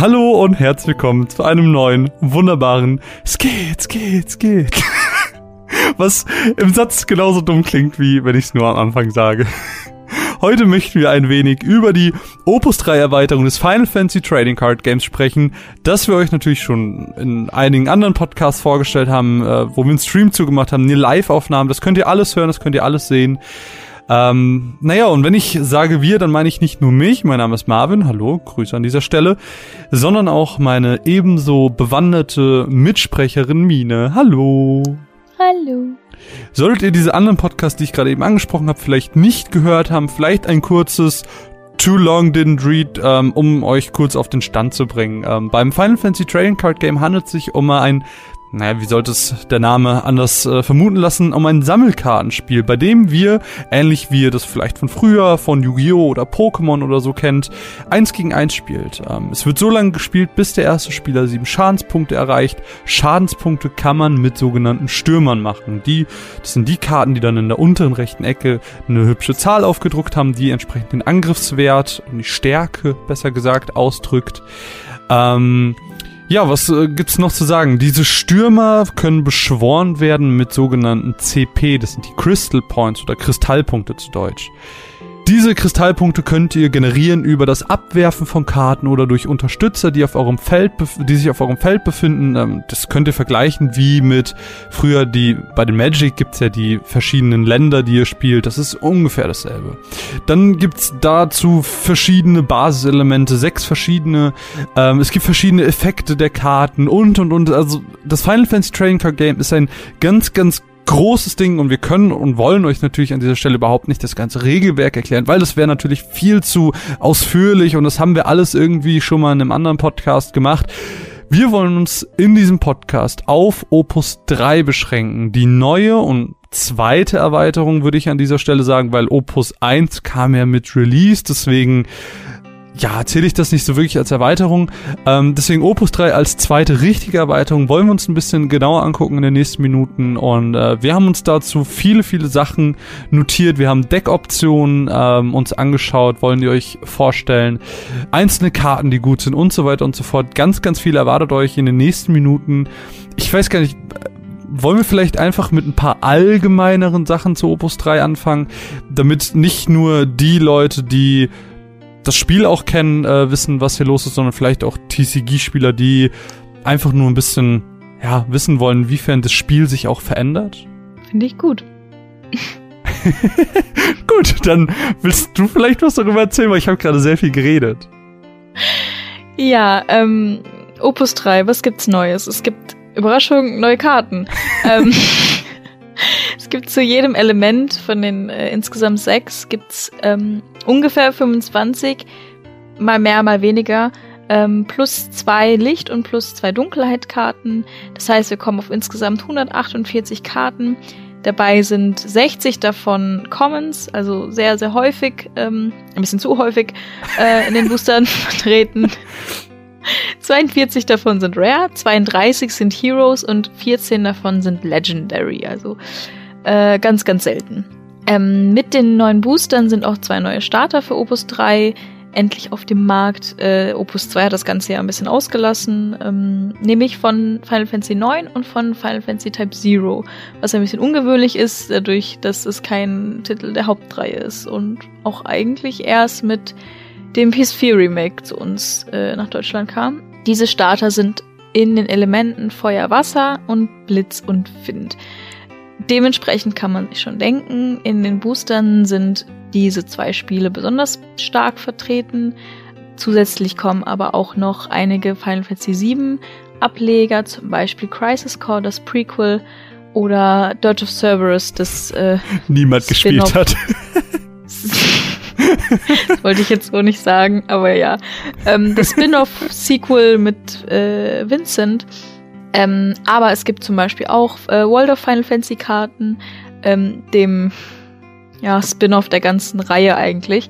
Hallo und herzlich willkommen zu einem neuen, wunderbaren Skit, Skit, Skit. Was im Satz genauso dumm klingt, wie wenn ich es nur am Anfang sage. Heute möchten wir ein wenig über die Opus 3 Erweiterung des Final Fantasy Trading Card Games sprechen, das wir euch natürlich schon in einigen anderen Podcasts vorgestellt haben, äh, wo wir einen Stream zugemacht haben, eine Live-Aufnahme. Das könnt ihr alles hören, das könnt ihr alles sehen. Ähm, naja, und wenn ich sage wir, dann meine ich nicht nur mich, mein Name ist Marvin, hallo, Grüße an dieser Stelle, sondern auch meine ebenso bewanderte Mitsprecherin Mine, hallo. Hallo. Solltet ihr diese anderen Podcasts, die ich gerade eben angesprochen habe, vielleicht nicht gehört haben, vielleicht ein kurzes Too Long Didn't Read, ähm, um euch kurz auf den Stand zu bringen. Ähm, beim Final Fantasy Trading Card Game handelt es sich um ein naja, wie sollte es der Name anders äh, vermuten lassen, um ein Sammelkartenspiel, bei dem wir, ähnlich wie ihr das vielleicht von früher, von Yu-Gi-Oh! oder Pokémon oder so kennt, eins gegen eins spielt. Ähm, es wird so lange gespielt, bis der erste Spieler sieben Schadenspunkte erreicht. Schadenspunkte kann man mit sogenannten Stürmern machen. Die, das sind die Karten, die dann in der unteren rechten Ecke eine hübsche Zahl aufgedruckt haben, die entsprechend den Angriffswert und die Stärke, besser gesagt, ausdrückt. Ähm, ja, was äh, gibt's noch zu sagen? Diese Stürmer können beschworen werden mit sogenannten CP, das sind die Crystal Points oder Kristallpunkte zu Deutsch. Diese Kristallpunkte könnt ihr generieren über das Abwerfen von Karten oder durch Unterstützer, die auf eurem Feld, die sich auf eurem Feld befinden. Ähm, das könnt ihr vergleichen wie mit früher die, bei den Magic gibt's ja die verschiedenen Länder, die ihr spielt. Das ist ungefähr dasselbe. Dann gibt's dazu verschiedene Basiselemente, sechs verschiedene, ähm, es gibt verschiedene Effekte der Karten und und und. Also das Final Fantasy Trading Card Game ist ein ganz, ganz großes Ding und wir können und wollen euch natürlich an dieser Stelle überhaupt nicht das ganze Regelwerk erklären, weil das wäre natürlich viel zu ausführlich und das haben wir alles irgendwie schon mal in einem anderen Podcast gemacht. Wir wollen uns in diesem Podcast auf Opus 3 beschränken. Die neue und zweite Erweiterung würde ich an dieser Stelle sagen, weil Opus 1 kam ja mit Release, deswegen ja, erzähle ich das nicht so wirklich als Erweiterung. Ähm, deswegen Opus 3 als zweite richtige Erweiterung wollen wir uns ein bisschen genauer angucken in den nächsten Minuten. Und äh, wir haben uns dazu viele, viele Sachen notiert. Wir haben Deckoptionen ähm, uns angeschaut, wollen die euch vorstellen. Einzelne Karten, die gut sind und so weiter und so fort. Ganz, ganz viel erwartet euch in den nächsten Minuten. Ich weiß gar nicht, wollen wir vielleicht einfach mit ein paar allgemeineren Sachen zu Opus 3 anfangen, damit nicht nur die Leute, die das Spiel auch kennen, äh, wissen, was hier los ist, sondern vielleicht auch TCG-Spieler, die einfach nur ein bisschen ja, wissen wollen, inwiefern das Spiel sich auch verändert. Finde ich gut. gut, dann willst du vielleicht was darüber erzählen, weil ich habe gerade sehr viel geredet. Ja, ähm, Opus 3, was gibt's Neues? Es gibt Überraschung, neue Karten. ähm, es gibt zu jedem Element von den äh, insgesamt sechs gibt's ähm, ungefähr 25, mal mehr, mal weniger, ähm, plus zwei Licht- und plus zwei Dunkelheitkarten. Das heißt, wir kommen auf insgesamt 148 Karten. Dabei sind 60 davon Commons, also sehr, sehr häufig, ähm, ein bisschen zu häufig äh, in den Boostern vertreten. 42 davon sind Rare, 32 sind Heroes und 14 davon sind Legendary, also äh, ganz, ganz selten. Ähm, mit den neuen Boostern sind auch zwei neue Starter für Opus 3 endlich auf dem Markt. Äh, Opus 2 hat das Ganze ja ein bisschen ausgelassen, ähm, nämlich von Final Fantasy 9 und von Final Fantasy Type Zero, was ein bisschen ungewöhnlich ist, dadurch, dass es kein Titel der Hauptreihe ist und auch eigentlich erst mit dem PS4 Remake zu uns äh, nach Deutschland kam. Diese Starter sind in den Elementen Feuer, Wasser und Blitz und Wind. Dementsprechend kann man sich schon denken, in den Boostern sind diese zwei Spiele besonders stark vertreten. Zusätzlich kommen aber auch noch einige Final Fantasy VII Ableger, zum Beispiel Crisis Core, das Prequel, oder Dirge of Cerberus, das äh, niemand gespielt hat. das wollte ich jetzt so nicht sagen, aber ja. Ähm, das Spin-off-Sequel mit äh, Vincent ähm, aber es gibt zum Beispiel auch äh, World of Final Fantasy Karten, ähm, dem ja, Spin-off der ganzen Reihe eigentlich.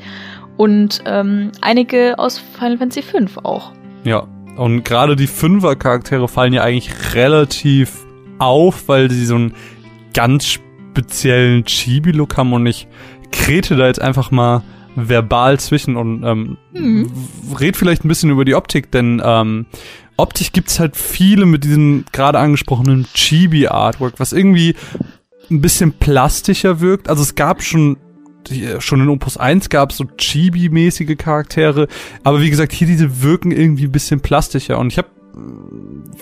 Und ähm, einige aus Final Fantasy V auch. Ja, und gerade die Fünfer-Charaktere fallen ja eigentlich relativ auf, weil sie so einen ganz speziellen Chibi-Look haben und ich krete da jetzt einfach mal verbal zwischen und ähm, mhm. red vielleicht ein bisschen über die Optik, denn ähm, optisch gibt's halt viele mit diesem gerade angesprochenen Chibi-Artwork, was irgendwie ein bisschen plastischer wirkt. Also es gab schon schon in Opus 1 gab es so Chibi-mäßige Charaktere, aber wie gesagt, hier diese wirken irgendwie ein bisschen plastischer und ich habe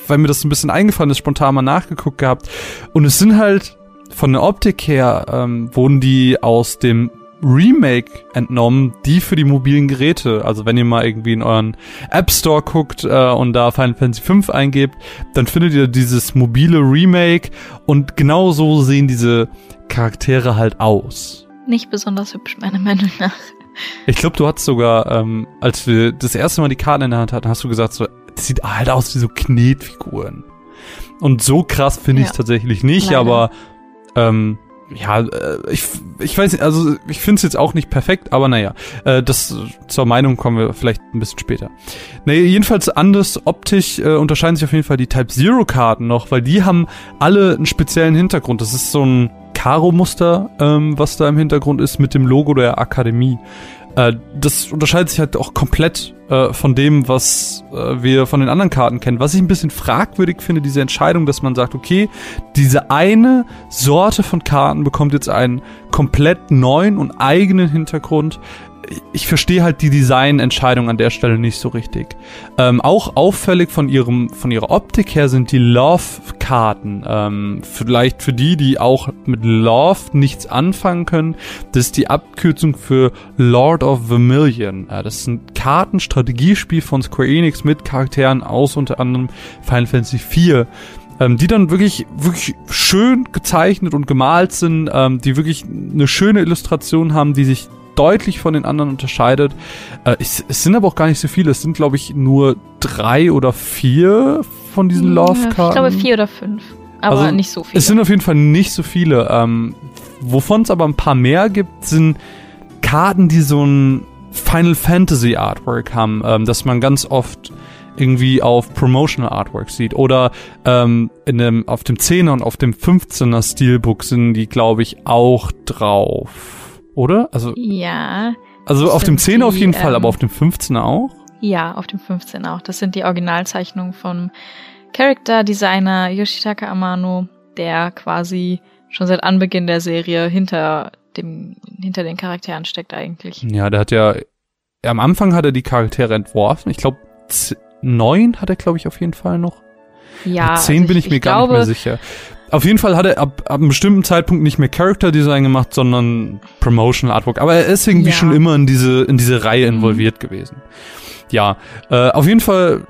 weil mir das ein bisschen eingefallen ist, spontan mal nachgeguckt gehabt und es sind halt von der Optik her ähm, wurden die aus dem Remake entnommen, die für die mobilen Geräte. Also wenn ihr mal irgendwie in euren App Store guckt äh, und da Final Fantasy V eingebt, dann findet ihr dieses mobile Remake und genau so sehen diese Charaktere halt aus. Nicht besonders hübsch, meiner Meinung nach. Ich glaube, du hast sogar, ähm, als wir das erste Mal die Karten in der Hand hatten, hast du gesagt, so, das sieht halt aus wie so Knetfiguren. Und so krass finde ich es tatsächlich nicht, Leider. aber ähm, ja, äh, ich, ich weiß nicht, also ich finde es jetzt auch nicht perfekt, aber naja, äh, das zur Meinung kommen wir vielleicht ein bisschen später. Naja, jedenfalls anders optisch äh, unterscheiden sich auf jeden Fall die Type Zero Karten noch, weil die haben alle einen speziellen Hintergrund. Das ist so ein Karo-Muster, ähm, was da im Hintergrund ist mit dem Logo der Akademie. Äh, das unterscheidet sich halt auch komplett äh, von dem, was äh, wir von den anderen Karten kennen. Was ich ein bisschen fragwürdig finde, diese Entscheidung, dass man sagt, okay, diese eine Sorte von Karten bekommt jetzt einen komplett neuen und eigenen Hintergrund ich verstehe halt die Designentscheidung an der Stelle nicht so richtig. Ähm, auch auffällig von ihrem, von ihrer Optik her sind die Love-Karten. Ähm, vielleicht für die, die auch mit Love nichts anfangen können. Das ist die Abkürzung für Lord of Vermilion. Äh, das ist ein Kartenstrategiespiel von Square Enix mit Charakteren aus unter anderem Final Fantasy IV ähm, die dann wirklich, wirklich schön gezeichnet und gemalt sind, ähm, die wirklich eine schöne Illustration haben, die sich deutlich von den anderen unterscheidet. Äh, es, es, sind aber auch gar nicht so viele. Es sind, glaube ich, nur drei oder vier von diesen Love-Karten. Ich glaube vier oder fünf. Aber also, nicht so viele. Es sind auf jeden Fall nicht so viele. Ähm, wovon es aber ein paar mehr gibt, sind Karten, die so ein Final Fantasy Artwork haben, ähm, dass man ganz oft irgendwie auf Promotional Artwork sieht. Oder ähm, in dem, auf dem 10er und auf dem 15er Steelbook sind die, glaube ich, auch drauf oder? Also ja. Also auf dem 10er auf jeden die, Fall, ähm, aber auf dem 15er auch? Ja, auf dem 15er auch. Das sind die Originalzeichnungen vom Character Designer Yoshitaka Amano, der quasi schon seit Anbeginn der Serie hinter dem hinter den Charakteren steckt eigentlich. Ja, der hat ja am Anfang hat er die Charaktere entworfen. Ich glaube neun hat er glaube ich auf jeden Fall noch. Ja, zehn also bin ich, ich mir gar glaube, nicht mehr sicher. Auf jeden Fall hat er ab, ab einem bestimmten Zeitpunkt nicht mehr Character Design gemacht, sondern Promotional Artwork. Aber er ist irgendwie ja. schon immer in diese, in diese Reihe mhm. involviert mhm. gewesen. Ja, äh, auf jeden Fall,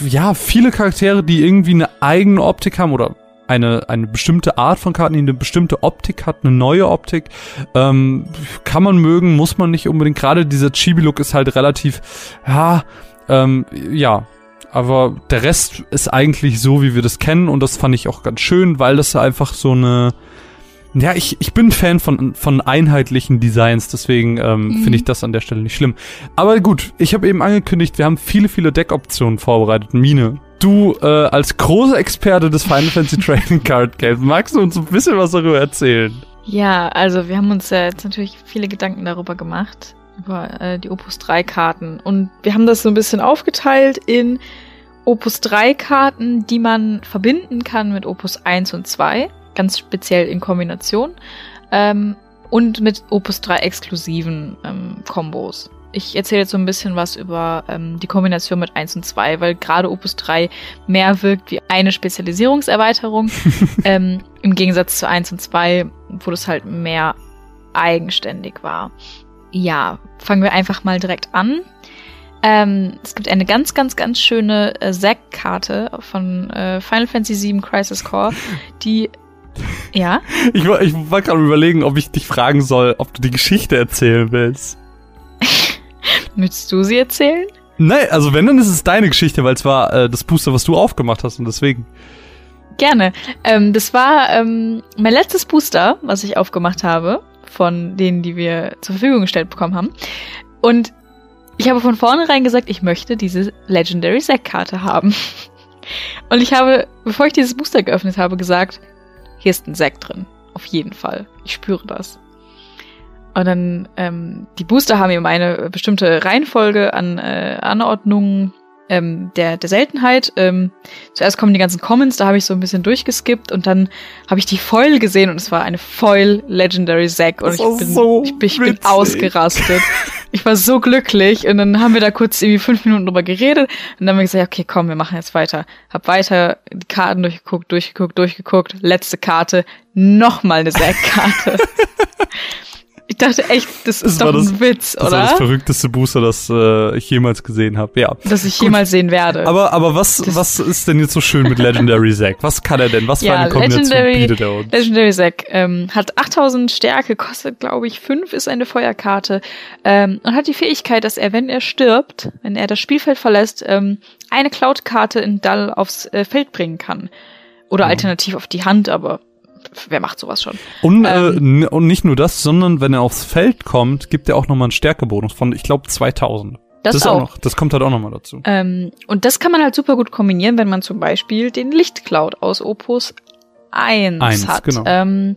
ja, viele Charaktere, die irgendwie eine eigene Optik haben oder eine, eine bestimmte Art von Karten, die eine bestimmte Optik hat, eine neue Optik. Ähm, kann man mögen, muss man nicht unbedingt. Gerade dieser Chibi-Look ist halt relativ, ja, ähm, ja, aber der Rest ist eigentlich so, wie wir das kennen und das fand ich auch ganz schön, weil das einfach so eine ja, ich, ich bin Fan von, von einheitlichen Designs, deswegen ähm, mhm. finde ich das an der Stelle nicht schlimm. Aber gut, ich habe eben angekündigt, wir haben viele, viele Deckoptionen vorbereitet. Mine, du äh, als großer Experte des Final Fantasy Trading Card Games, magst du uns ein bisschen was darüber erzählen? Ja, also wir haben uns ja jetzt natürlich viele Gedanken darüber gemacht über äh, die Opus 3 Karten. Und wir haben das so ein bisschen aufgeteilt in Opus 3 Karten, die man verbinden kann mit Opus 1 und 2, ganz speziell in Kombination, ähm, und mit Opus 3 exklusiven ähm, Kombos. Ich erzähle jetzt so ein bisschen was über ähm, die Kombination mit 1 und 2, weil gerade Opus 3 mehr wirkt wie eine Spezialisierungserweiterung, ähm, im Gegensatz zu 1 und 2, wo das halt mehr eigenständig war ja, fangen wir einfach mal direkt an. Ähm, es gibt eine ganz, ganz, ganz schöne äh, Zack-Karte von äh, Final Fantasy VII Crisis Core, die ja. Ich war, ich war gerade überlegen, ob ich dich fragen soll, ob du die Geschichte erzählen willst. Möchtest du sie erzählen? Nein, also wenn, dann ist es deine Geschichte, weil es war äh, das Booster, was du aufgemacht hast und deswegen. Gerne. Ähm, das war ähm, mein letztes Booster, was ich aufgemacht habe von denen, die wir zur Verfügung gestellt bekommen haben. Und ich habe von vornherein gesagt, ich möchte diese Legendary Zack-Karte haben. Und ich habe, bevor ich dieses Booster geöffnet habe, gesagt, hier ist ein Zack drin. Auf jeden Fall. Ich spüre das. Und dann, ähm, die Booster haben eben eine bestimmte Reihenfolge an äh, Anordnungen ähm, der, der Seltenheit. Ähm, zuerst kommen die ganzen Commons, da habe ich so ein bisschen durchgeskippt und dann habe ich die Foil gesehen und es war eine Foil Legendary Zack und ich bin, so ich bin, ich bin ausgerastet. ich war so glücklich und dann haben wir da kurz irgendwie fünf Minuten drüber geredet und dann haben wir gesagt, okay, komm, wir machen jetzt weiter. Hab weiter die Karten durchgeguckt, durchgeguckt, durchgeguckt, letzte Karte, nochmal eine Zack-Karte. Ich dachte echt, das, das ist doch das, ein Witz, das oder? Das war das verrückteste Booster, das äh, ich jemals gesehen habe. Ja. Das ich Gut. jemals sehen werde. Aber aber was was ist denn jetzt so schön mit Legendary Zack? Was kann er denn? Was ja, für eine Kombination Legendary, bietet er uns? Legendary Zack ähm, hat 8000 Stärke, kostet glaube ich 5, ist eine Feuerkarte ähm, und hat die Fähigkeit, dass er, wenn er stirbt, wenn er das Spielfeld verlässt, ähm, eine Cloud-Karte in Dull aufs äh, Feld bringen kann. Oder mhm. alternativ auf die Hand, aber wer macht sowas schon? Und, äh, ähm, äh, und nicht nur das, sondern wenn er aufs Feld kommt, gibt er auch nochmal einen Stärkebonus von, ich glaube, 2000. Das, das auch. noch, das kommt halt auch nochmal dazu. Ähm, und das kann man halt super gut kombinieren, wenn man zum Beispiel den Lichtcloud aus Opus 1, 1 hat. Genau. Ähm,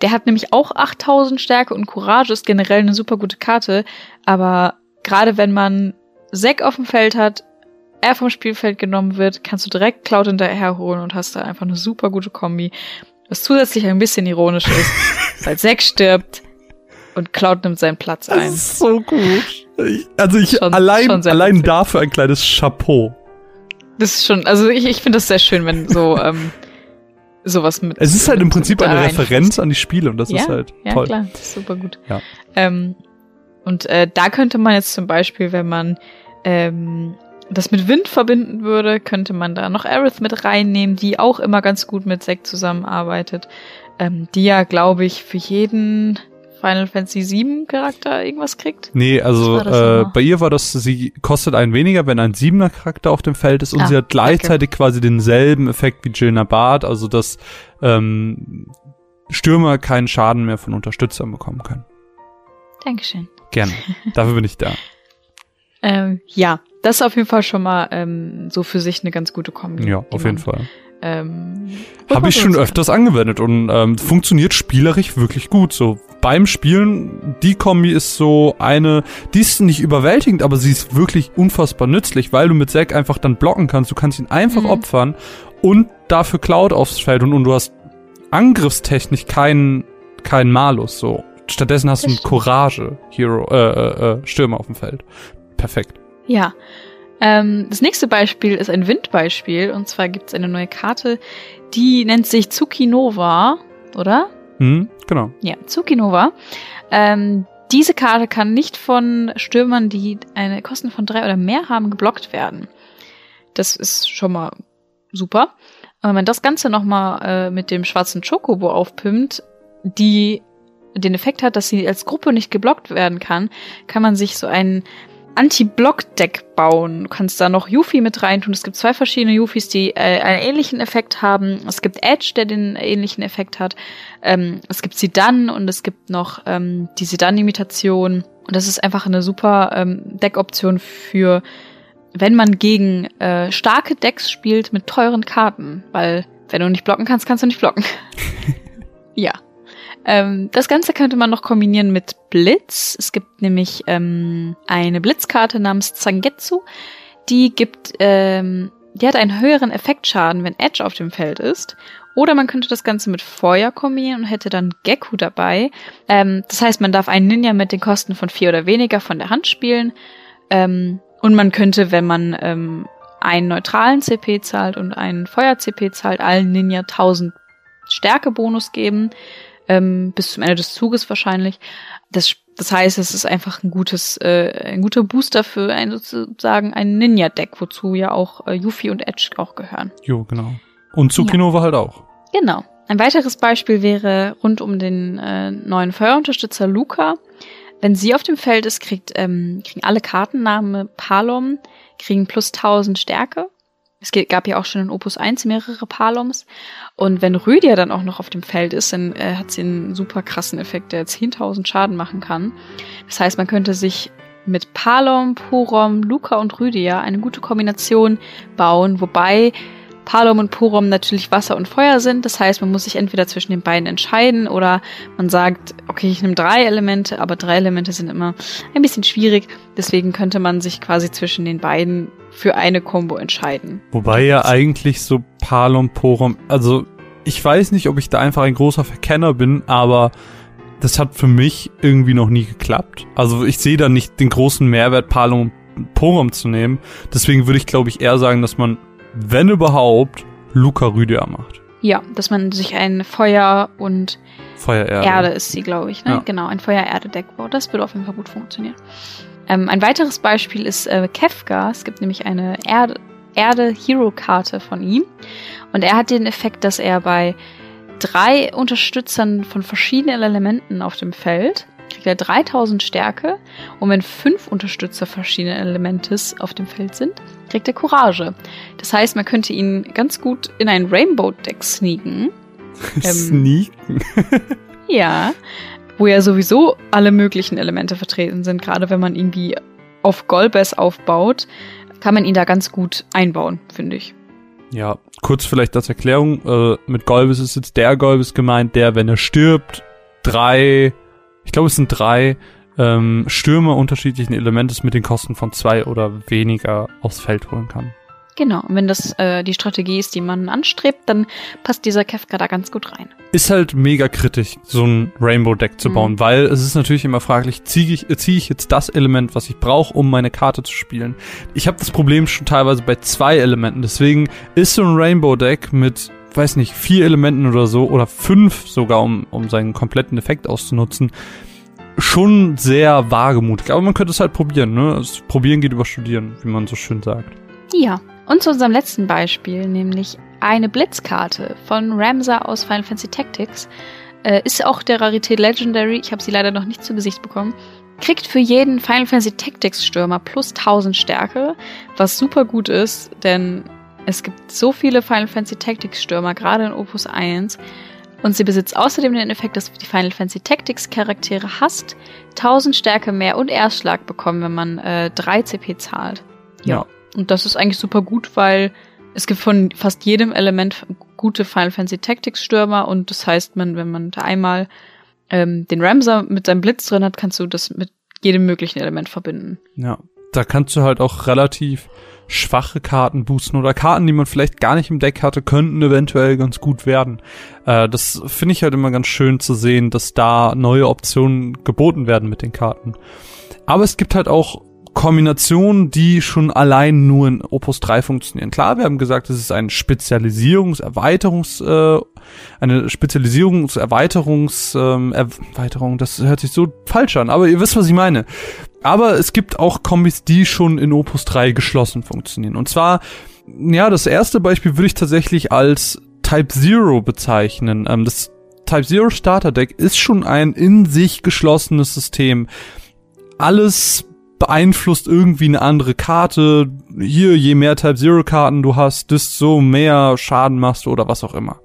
der hat nämlich auch 8000 Stärke und Courage, ist generell eine super gute Karte, aber gerade wenn man Sek auf dem Feld hat, er vom Spielfeld genommen wird, kannst du direkt Cloud hinterher holen und hast da einfach eine super gute Kombi. Was zusätzlich ein bisschen ironisch ist, weil Zack stirbt und Cloud nimmt seinen Platz ein. Das ist so gut. Ich, also ich schon, allein, schon allein witzig. dafür ein kleines Chapeau. Das ist schon, also ich, ich finde das sehr schön, wenn so ähm, sowas mit. Es ist halt im Prinzip eine Referenz an die Spiele und das ja, ist halt ja, toll. Ja, klar, das ist super gut. Ja. Ähm, und äh, da könnte man jetzt zum Beispiel, wenn man ähm, das mit Wind verbinden würde, könnte man da noch Aerith mit reinnehmen, die auch immer ganz gut mit Zack zusammenarbeitet. Ähm, die ja, glaube ich, für jeden Final Fantasy VII Charakter irgendwas kriegt. Nee, also äh, bei ihr war das, sie kostet einen weniger, wenn ein siebener Charakter auf dem Feld ist und ah, sie hat gleichzeitig okay. quasi denselben Effekt wie Jill Nabat, also dass ähm, Stürmer keinen Schaden mehr von Unterstützern bekommen können. Dankeschön. Gerne. Dafür bin ich da. ähm, ja, das ist auf jeden Fall schon mal ähm, so für sich eine ganz gute Kombi. Ja, auf jeden Fall. Ähm, Habe ich schon öfters angewendet und ähm, funktioniert spielerisch wirklich gut. So beim Spielen, die Kombi ist so eine, die ist nicht überwältigend, aber sie ist wirklich unfassbar nützlich, weil du mit Zack einfach dann blocken kannst. Du kannst ihn einfach mhm. opfern und dafür Cloud aufs Feld und, und du hast angriffstechnisch keinen keinen Malus. So stattdessen hast du einen Courage Hero äh, äh, äh, Stürmer auf dem Feld. Perfekt. Ja. Ähm, das nächste Beispiel ist ein Windbeispiel. Und zwar gibt es eine neue Karte, die nennt sich Tsukinova, oder? Hm, genau. Ja, Tsukinova. Ähm, diese Karte kann nicht von Stürmern, die eine Kosten von drei oder mehr haben, geblockt werden. Das ist schon mal super. Und wenn man das Ganze nochmal äh, mit dem schwarzen Chocobo aufpimmt, die den Effekt hat, dass sie als Gruppe nicht geblockt werden kann, kann man sich so einen Anti-Block-Deck bauen. Du kannst da noch Yuffie mit reintun. Es gibt zwei verschiedene Yufis, die äh, einen ähnlichen Effekt haben. Es gibt Edge, der den ähnlichen Effekt hat. Ähm, es gibt Sidan und es gibt noch ähm, die Sidan-Imitation. Und das ist einfach eine super ähm, Deck-Option für, wenn man gegen äh, starke Decks spielt mit teuren Karten. Weil, wenn du nicht blocken kannst, kannst du nicht blocken. ja. Ähm, das Ganze könnte man noch kombinieren mit Blitz. Es gibt nämlich ähm, eine Blitzkarte namens Zangetsu. Die gibt, ähm, die hat einen höheren Effektschaden, wenn Edge auf dem Feld ist. Oder man könnte das Ganze mit Feuer kombinieren und hätte dann Gekku dabei. Ähm, das heißt, man darf einen Ninja mit den Kosten von vier oder weniger von der Hand spielen. Ähm, und man könnte, wenn man ähm, einen neutralen CP zahlt und einen Feuer-CP zahlt, allen Ninja 1000 Stärkebonus geben ähm, bis zum Ende des Zuges wahrscheinlich. Das, das heißt, es ist einfach ein gutes, äh, ein guter Booster für ein sozusagen ein Ninja-Deck, wozu ja auch äh, Yuffie und Edge auch gehören. Jo, genau. Und Tsukinova ja. halt auch. Genau. Ein weiteres Beispiel wäre rund um den äh, neuen Feuerunterstützer Luca. Wenn sie auf dem Feld ist, kriegt, ähm, kriegen alle Kartenname Palom, kriegen plus 1000 Stärke es gab ja auch schon in Opus 1 mehrere Paloms. Und wenn Rüdia dann auch noch auf dem Feld ist, dann äh, hat sie einen super krassen Effekt, der 10.000 Schaden machen kann. Das heißt, man könnte sich mit Palom, Purom, Luca und Rüdia eine gute Kombination bauen, wobei Palom und Porom natürlich Wasser und Feuer sind. Das heißt, man muss sich entweder zwischen den beiden entscheiden oder man sagt, okay, ich nehme drei Elemente, aber drei Elemente sind immer ein bisschen schwierig. Deswegen könnte man sich quasi zwischen den beiden für eine Combo entscheiden. Wobei ja eigentlich so Palom, Porom, also ich weiß nicht, ob ich da einfach ein großer Verkenner bin, aber das hat für mich irgendwie noch nie geklappt. Also ich sehe da nicht den großen Mehrwert, Palom und Porom zu nehmen. Deswegen würde ich, glaube ich, eher sagen, dass man, wenn überhaupt, Luca Rüdia macht. Ja, dass man sich ein Feuer und Feuer-Erde. Erde ist sie, glaube ich. Ne? Ja. Genau, ein Feuer-Erde-Deck baut. Das würde auf jeden Fall gut funktionieren. Ähm, ein weiteres Beispiel ist äh, Kefka. Es gibt nämlich eine Erde, Erde-Hero-Karte von ihm. Und er hat den Effekt, dass er bei drei Unterstützern von verschiedenen Elementen auf dem Feld kriegt er 3000 Stärke. Und wenn fünf Unterstützer verschiedener Elementes auf dem Feld sind, kriegt er Courage. Das heißt, man könnte ihn ganz gut in ein Rainbow-Deck sneaken. Ähm, Sneaken. Ja, wo ja sowieso alle möglichen Elemente vertreten sind. Gerade wenn man irgendwie auf Golbes aufbaut, kann man ihn da ganz gut einbauen, finde ich. Ja, kurz vielleicht als Erklärung, äh, mit Golbes ist jetzt der Golbes gemeint, der, wenn er stirbt, drei, ich glaube es sind drei, ähm, Stürmer unterschiedlichen Elementes mit den Kosten von zwei oder weniger aufs Feld holen kann. Genau, und wenn das äh, die Strategie ist, die man anstrebt, dann passt dieser Kefka da ganz gut rein. Ist halt mega kritisch, so ein Rainbow-Deck zu Mhm. bauen, weil es ist natürlich immer fraglich, ziehe ich, zieh ich jetzt das Element, was ich brauche, um meine Karte zu spielen. Ich habe das Problem schon teilweise bei zwei Elementen, deswegen ist so ein Rainbow-Deck mit, weiß nicht, vier Elementen oder so, oder fünf sogar, um, um seinen kompletten Effekt auszunutzen, schon sehr wagemutig. Aber man könnte es halt probieren, ne? Also, probieren geht über Studieren, wie man so schön sagt. Ja, und zu unserem letzten Beispiel, nämlich eine Blitzkarte von Ramsa aus Final Fantasy Tactics. Äh, ist auch der Rarität Legendary, ich habe sie leider noch nicht zu Gesicht bekommen. Kriegt für jeden Final Fantasy Tactics Stürmer plus 1000 Stärke, was super gut ist, denn es gibt so viele Final Fantasy Tactics Stürmer, gerade in Opus 1. Und sie besitzt außerdem den Effekt, dass die Final Fantasy Tactics Charaktere hasst, 1000 Stärke mehr und Erstschlag bekommen, wenn man äh, 3 CP zahlt. Ja. Und das ist eigentlich super gut, weil es gibt von fast jedem Element gute Final Fantasy Tactics Stürmer und das heißt, man, wenn man da einmal ähm, den Ramser mit seinem Blitz drin hat, kannst du das mit jedem möglichen Element verbinden. Ja, da kannst du halt auch relativ schwache Karten boosten oder Karten, die man vielleicht gar nicht im Deck hatte, könnten eventuell ganz gut werden. Äh, das finde ich halt immer ganz schön zu sehen, dass da neue Optionen geboten werden mit den Karten. Aber es gibt halt auch Kombinationen, die schon allein nur in Opus 3 funktionieren. Klar, wir haben gesagt, es ist ein Spezialisierungs-, Erweiterungs-, äh, eine Spezialisierungs-, ähm, Erweiterung, das hört sich so falsch an, aber ihr wisst, was ich meine. Aber es gibt auch Kombis, die schon in Opus 3 geschlossen funktionieren. Und zwar, ja, das erste Beispiel würde ich tatsächlich als Type Zero bezeichnen. Ähm, das Type Zero Starter Deck ist schon ein in sich geschlossenes System. Alles beeinflusst irgendwie eine andere Karte. Hier, je mehr Type Zero Karten du hast, desto mehr Schaden machst du oder was auch immer.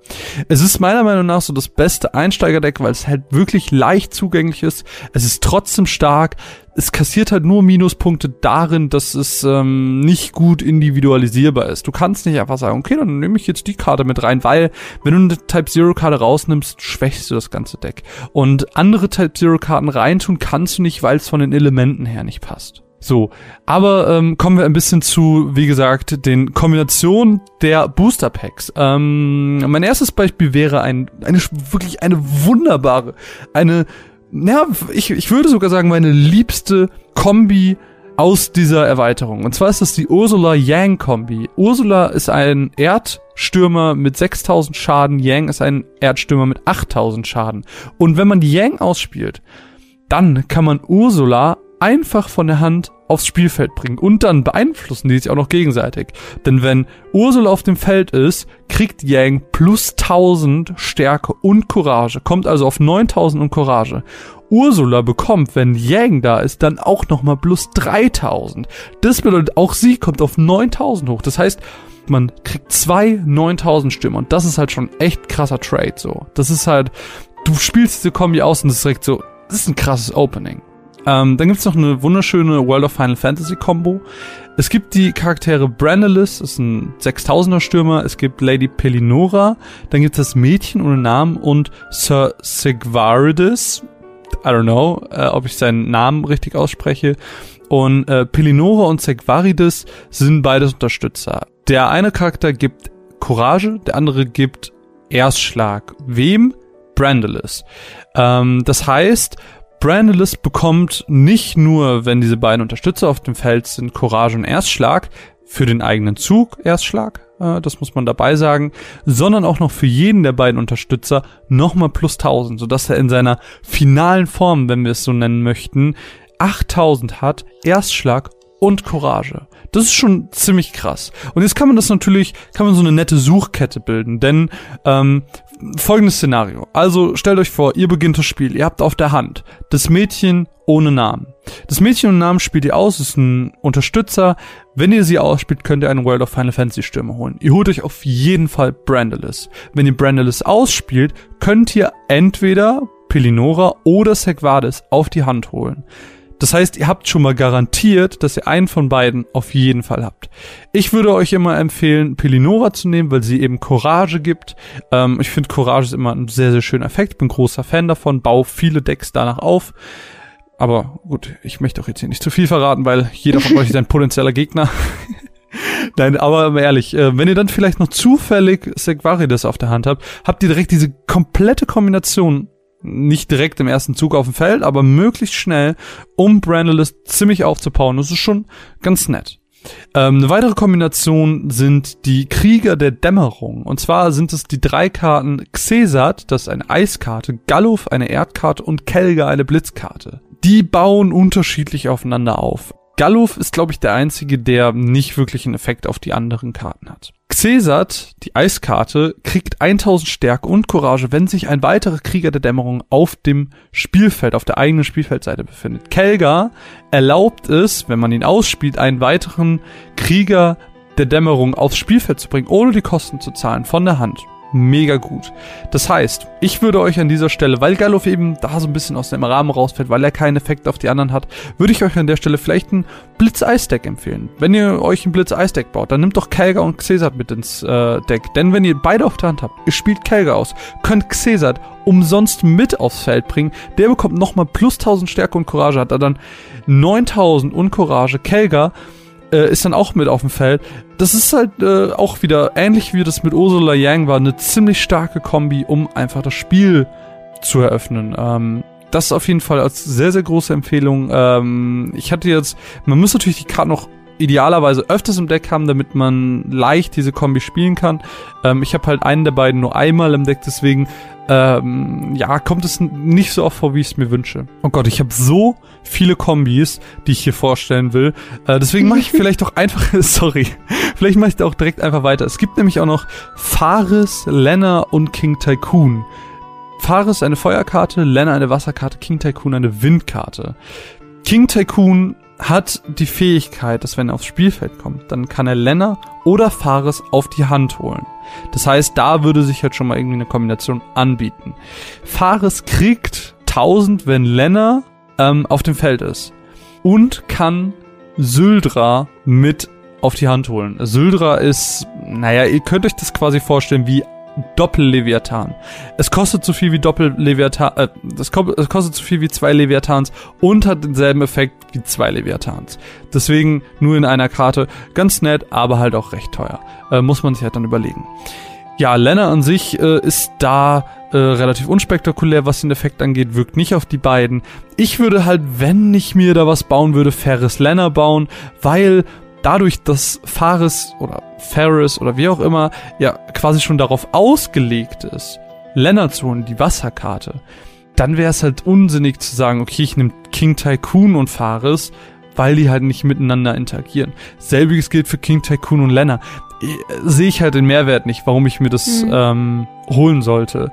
Es ist meiner Meinung nach so das beste Einsteigerdeck, weil es halt wirklich leicht zugänglich ist. Es ist trotzdem stark. Es kassiert halt nur Minuspunkte darin, dass es ähm, nicht gut individualisierbar ist. Du kannst nicht einfach sagen, okay, dann nehme ich jetzt die Karte mit rein, weil wenn du eine Type Zero Karte rausnimmst, schwächst du das ganze Deck. Und andere Type Zero Karten reintun kannst du nicht, weil es von den Elementen her nicht passt. So, aber ähm, kommen wir ein bisschen zu, wie gesagt, den Kombinationen der Booster Packs. Ähm, mein erstes Beispiel wäre ein, eine wirklich eine wunderbare, eine, ja, ich, ich würde sogar sagen, meine liebste Kombi aus dieser Erweiterung. Und zwar ist das die Ursula Yang Kombi. Ursula ist ein Erdstürmer mit 6000 Schaden, Yang ist ein Erdstürmer mit 8000 Schaden. Und wenn man Yang ausspielt, dann kann man Ursula einfach von der Hand aufs Spielfeld bringen und dann beeinflussen die sich auch noch gegenseitig. Denn wenn Ursula auf dem Feld ist, kriegt Yang plus 1000 Stärke und Courage, kommt also auf 9000 und Courage. Ursula bekommt, wenn Yang da ist, dann auch nochmal plus 3000. Das bedeutet, auch sie kommt auf 9000 hoch. Das heißt, man kriegt zwei 9000 Stimmen und das ist halt schon echt krasser Trade so. Das ist halt, du spielst diese Kombi aus und das ist direkt so, das ist ein krasses Opening. Ähm, dann gibt's noch eine wunderschöne World of Final Fantasy Combo. Es gibt die Charaktere Brandalis, das ist ein 6000er Stürmer. Es gibt Lady Pelinora. Dann gibt es das Mädchen ohne Namen und Sir Sigvaridis. I don't know, äh, ob ich seinen Namen richtig ausspreche. Und äh, Pelinora und Segvaridis sind beides Unterstützer. Der eine Charakter gibt Courage, der andere gibt Erstschlag. Wem? Brandalis. Ähm, das heißt, Brandalis bekommt nicht nur, wenn diese beiden Unterstützer auf dem Feld sind, Courage und Erstschlag, für den eigenen Zug Erstschlag, äh, das muss man dabei sagen, sondern auch noch für jeden der beiden Unterstützer nochmal plus 1000, sodass er in seiner finalen Form, wenn wir es so nennen möchten, 8000 hat, Erstschlag und Courage. Das ist schon ziemlich krass. Und jetzt kann man das natürlich, kann man so eine nette Suchkette bilden, denn ähm, folgendes Szenario. Also stellt euch vor, ihr beginnt das Spiel, ihr habt auf der Hand das Mädchen ohne Namen. Das Mädchen ohne Namen spielt ihr aus, ist ein Unterstützer. Wenn ihr sie ausspielt, könnt ihr einen World of Final Fantasy Stürmer holen. Ihr holt euch auf jeden Fall Brandalis. Wenn ihr Brandalis ausspielt, könnt ihr entweder Pelinora oder Segvadis auf die Hand holen. Das heißt, ihr habt schon mal garantiert, dass ihr einen von beiden auf jeden Fall habt. Ich würde euch immer empfehlen, Pelinora zu nehmen, weil sie eben Courage gibt. Ähm, ich finde Courage ist immer ein sehr, sehr schöner Effekt. Bin großer Fan davon, baue viele Decks danach auf. Aber gut, ich möchte auch jetzt hier nicht zu viel verraten, weil jeder von euch ist ein potenzieller Gegner. Nein, aber ehrlich, äh, wenn ihr dann vielleicht noch zufällig Segvarides auf der Hand habt, habt ihr direkt diese komplette Kombination nicht direkt im ersten Zug auf dem Feld, aber möglichst schnell, um Brandalis ziemlich aufzubauen. Das ist schon ganz nett. Ähm, eine weitere Kombination sind die Krieger der Dämmerung. Und zwar sind es die drei Karten Xesat, das ist eine Eiskarte, Galluf eine Erdkarte und Kelga eine Blitzkarte. Die bauen unterschiedlich aufeinander auf. Galluf ist, glaube ich, der einzige, der nicht wirklich einen Effekt auf die anderen Karten hat. Xesat, die Eiskarte, kriegt 1000 Stärke und Courage, wenn sich ein weiterer Krieger der Dämmerung auf dem Spielfeld, auf der eigenen Spielfeldseite befindet. Kelga erlaubt es, wenn man ihn ausspielt, einen weiteren Krieger der Dämmerung aufs Spielfeld zu bringen, ohne die Kosten zu zahlen von der Hand mega gut. Das heißt, ich würde euch an dieser Stelle, weil Galluf eben da so ein bisschen aus dem Rahmen rausfällt, weil er keinen Effekt auf die anderen hat, würde ich euch an der Stelle vielleicht ein Blitz-Eis-Deck empfehlen. Wenn ihr euch ein Blitz-Eis-Deck baut, dann nehmt doch Kelga und Xesat mit ins äh, Deck. Denn wenn ihr beide auf der Hand habt, ihr spielt Kelga aus, könnt Xesat umsonst mit aufs Feld bringen. Der bekommt nochmal plus 1000 Stärke und Courage, hat er dann 9000 und Courage. Kelga äh, ist dann auch mit auf dem Feld. Das ist halt äh, auch wieder ähnlich wie das mit Ursula Yang war, eine ziemlich starke Kombi, um einfach das Spiel zu eröffnen. Ähm, das ist auf jeden Fall als sehr, sehr große Empfehlung. Ähm, ich hatte jetzt, man muss natürlich die Karte noch idealerweise öfters im Deck haben, damit man leicht diese Kombi spielen kann. Ähm, ich habe halt einen der beiden nur einmal im Deck, deswegen ähm, ja, kommt es nicht so oft vor, wie ich es mir wünsche. Oh Gott, ich habe so viele Kombis, die ich hier vorstellen will. Äh, deswegen mache ich vielleicht doch einfach, sorry, vielleicht mache ich da auch direkt einfach weiter. Es gibt nämlich auch noch Faris, Lenna und King Tycoon. Faris eine Feuerkarte, Lenna eine Wasserkarte, King Tycoon eine Windkarte. King Tycoon hat die Fähigkeit, dass wenn er aufs Spielfeld kommt, dann kann er Lenner oder Fares auf die Hand holen. Das heißt, da würde sich halt schon mal irgendwie eine Kombination anbieten. Fares kriegt 1000, wenn Lenner ähm, auf dem Feld ist und kann Syldra mit auf die Hand holen. Syldra ist, naja, ihr könnt euch das quasi vorstellen wie Doppel-Leviathan. Es kostet so viel wie Doppel-Leviathan, äh, es kostet so viel wie zwei Leviathans und hat denselben Effekt wie zwei Leviathans. Deswegen nur in einer Karte. Ganz nett, aber halt auch recht teuer. Äh, muss man sich halt dann überlegen. Ja, Lena an sich äh, ist da äh, relativ unspektakulär, was den Effekt angeht, wirkt nicht auf die beiden. Ich würde halt, wenn ich mir da was bauen würde, Ferris Lena bauen, weil dadurch, dass Faris oder Ferris oder wie auch immer ja quasi schon darauf ausgelegt ist, Lennart zu holen, die Wasserkarte, dann wäre es halt unsinnig zu sagen, okay, ich nehme King Tycoon und Faris, weil die halt nicht miteinander interagieren. Selbiges gilt für King Tycoon und Lenner. Sehe ich halt den Mehrwert nicht, warum ich mir das mhm. ähm, holen sollte.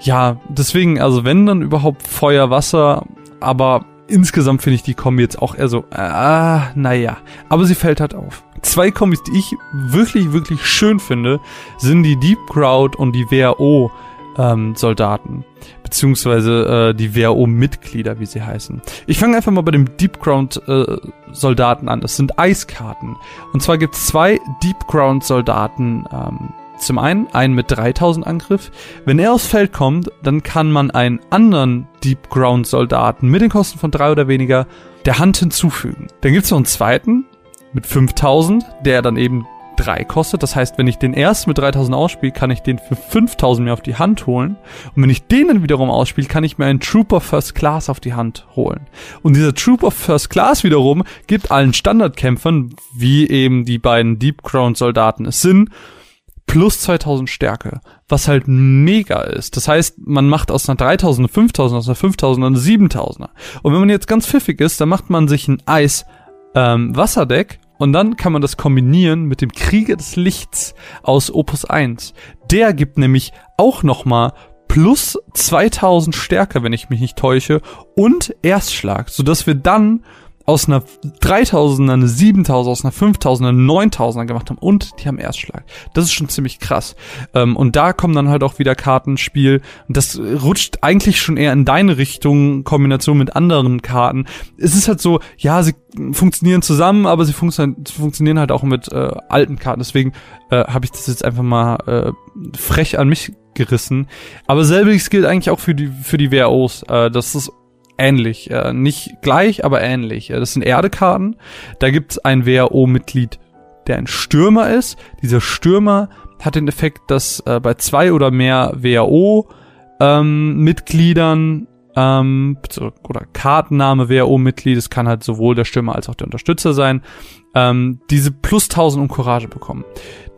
Ja, deswegen, also wenn dann überhaupt Feuer, Wasser, aber insgesamt finde ich die Kombi jetzt auch eher so, ah, naja. Aber sie fällt halt auf. Zwei Kombis, die ich wirklich, wirklich schön finde, sind die Deep Crowd und die WAO. ähm, Soldaten, beziehungsweise äh, die WRO-Mitglieder, wie sie heißen. Ich fange einfach mal bei dem Deep Ground äh, Soldaten an. Das sind Eiskarten. Und zwar gibt es zwei Deep Ground Soldaten. Ähm, zum einen einen mit 3000 Angriff. Wenn er aufs Feld kommt, dann kann man einen anderen Deep Ground Soldaten mit den Kosten von drei oder weniger der Hand hinzufügen. Dann gibt es noch einen zweiten mit 5000, der dann eben 3 kostet. Das heißt, wenn ich den ersten mit 3000 ausspiele, kann ich den für 5000 mir auf die Hand holen. Und wenn ich den dann wiederum ausspiele, kann ich mir einen Trooper First Class auf die Hand holen. Und dieser Trooper First Class wiederum gibt allen Standardkämpfern, wie eben die beiden Deep Crown Soldaten es sind, plus 2000 Stärke, was halt mega ist. Das heißt, man macht aus einer 3000 eine 5000, aus einer 5000 eine 7000er. Und wenn man jetzt ganz pfiffig ist, dann macht man sich ein Eis ähm, Wasserdeck und dann kann man das kombinieren mit dem Krieger des Lichts aus Opus 1. Der gibt nämlich auch nochmal plus 2000 Stärke, wenn ich mich nicht täusche, und Erstschlag, sodass wir dann aus einer 3000er eine 7000, aus einer 5000er eine 9000er gemacht haben und die haben Erstschlag. Das ist schon ziemlich krass. Ähm, und da kommen dann halt auch wieder Kartenspiel und das rutscht eigentlich schon eher in deine Richtung, Kombination mit anderen Karten. Es ist halt so, ja, sie funktionieren zusammen, aber sie funktio funktionieren halt auch mit äh, alten Karten. Deswegen äh, habe ich das jetzt einfach mal äh, frech an mich gerissen. Aber selbiges gilt eigentlich auch für die für die WROs. Äh, das ist ähnlich. Äh, nicht gleich, aber ähnlich. Äh, das sind Erdekarten. Da gibt's ein WRO-Mitglied, der ein Stürmer ist. Dieser Stürmer hat den Effekt, dass äh, bei zwei oder mehr WRO-Mitgliedern ähm, oder Kartenname WRO-Mitglied, es kann halt sowohl der Stürmer als auch der Unterstützer sein, ähm, diese plus 1000 um Courage bekommen.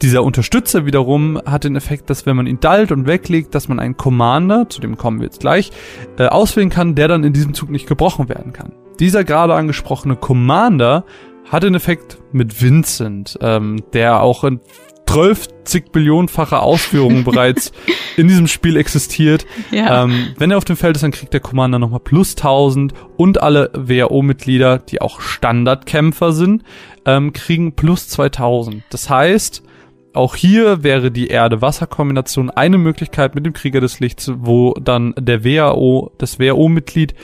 Dieser Unterstützer wiederum hat den Effekt, dass wenn man ihn dalt und weglegt, dass man einen Commander, zu dem kommen wir jetzt gleich, äh, auswählen kann, der dann in diesem Zug nicht gebrochen werden kann. Dieser gerade angesprochene Commander hat den Effekt mit Vincent, ähm, der auch in 12 Billionenfache Ausführungen bereits in diesem Spiel existiert. Ja. Ähm, wenn er auf dem Feld ist, dann kriegt der Commander nochmal plus 1000 und alle WRO-Mitglieder, die auch Standardkämpfer sind, ähm, kriegen plus 2000. Das heißt, auch hier wäre die Erde-Wasser-Kombination eine Möglichkeit mit dem Krieger des Lichts, wo dann der WAO, das WAO-Mitglied,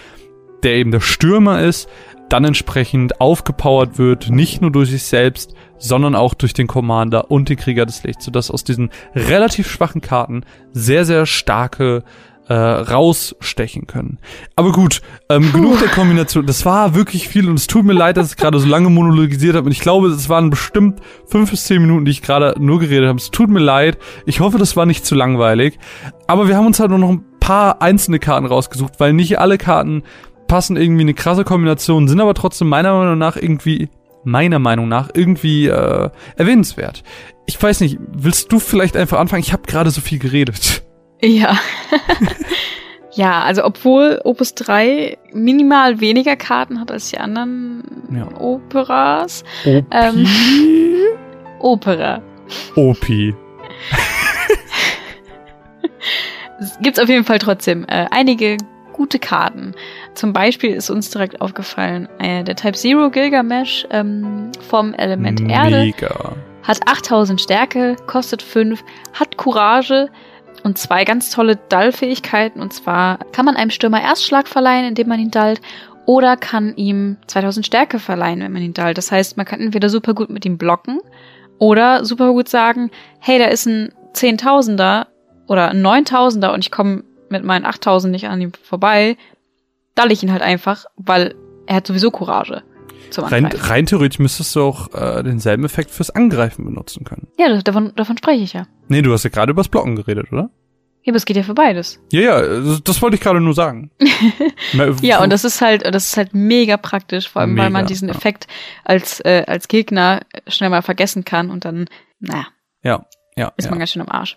der eben der Stürmer ist, dann entsprechend aufgepowert wird, nicht nur durch sich selbst, sondern auch durch den Commander und den Krieger des Lichts, sodass aus diesen relativ schwachen Karten sehr, sehr starke äh, rausstechen können. Aber gut, ähm, genug der Kombination. Das war wirklich viel und es tut mir leid, dass ich gerade so lange monologisiert habe. Und ich glaube, es waren bestimmt fünf bis zehn Minuten, die ich gerade nur geredet habe. Es tut mir leid. Ich hoffe, das war nicht zu langweilig. Aber wir haben uns halt nur noch ein paar einzelne Karten rausgesucht, weil nicht alle Karten passen irgendwie eine krasse Kombination, sind aber trotzdem meiner Meinung nach irgendwie meiner Meinung nach irgendwie äh, erwähnenswert. Ich weiß nicht, willst du vielleicht einfach anfangen? Ich habe gerade so viel geredet. Ja. ja, also obwohl Opus 3 minimal weniger Karten hat als die anderen ja. Operas. Opi? Ähm, Opera. Opi. Gibt's auf jeden Fall trotzdem äh, einige gute Karten. Zum Beispiel ist uns direkt aufgefallen, äh, der Type Zero Gilgamesh ähm, vom Element Mega. Erde hat 8000 Stärke, kostet 5, hat Courage und zwei ganz tolle Dull-Fähigkeiten. Und zwar kann man einem Stürmer Erstschlag verleihen, indem man ihn dullt, oder kann ihm 2000 Stärke verleihen, wenn man ihn dullt. Das heißt, man kann entweder super gut mit ihm blocken oder super gut sagen, hey, da ist ein 10.000er oder ein 9.000er und ich komme mit meinen 8000 nicht an ihm vorbei, dull ich ihn halt einfach, weil er hat sowieso Courage. Rein, rein, theoretisch müsstest du auch äh, denselben Effekt fürs Angreifen benutzen können. Ja, davon, davon spreche ich ja. Nee, du hast ja gerade übers Blocken geredet, oder? Ja, aber es geht ja für beides. Ja, ja, das, das wollte ich gerade nur sagen. ja, und das ist halt, das ist halt mega praktisch, vor allem, mega, weil man diesen ja. Effekt als, äh, als Gegner schnell mal vergessen kann und dann, naja. Ja, ja. Ist ja. man ganz schön am Arsch.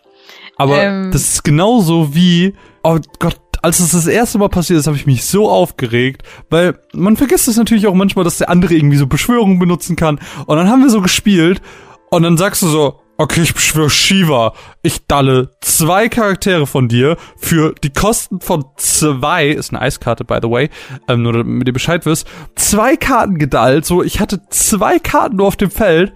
Aber ähm, das ist genauso wie, oh Gott, als es das erste Mal passiert ist, habe ich mich so aufgeregt, weil man vergisst es natürlich auch manchmal, dass der andere irgendwie so Beschwörungen benutzen kann. Und dann haben wir so gespielt und dann sagst du so, okay, ich beschwöre Shiva. Ich dalle zwei Charaktere von dir für die Kosten von zwei, ist eine Eiskarte, by the way, ähm, nur damit ihr Bescheid wisst, zwei Karten gedallt, so, ich hatte zwei Karten nur auf dem Feld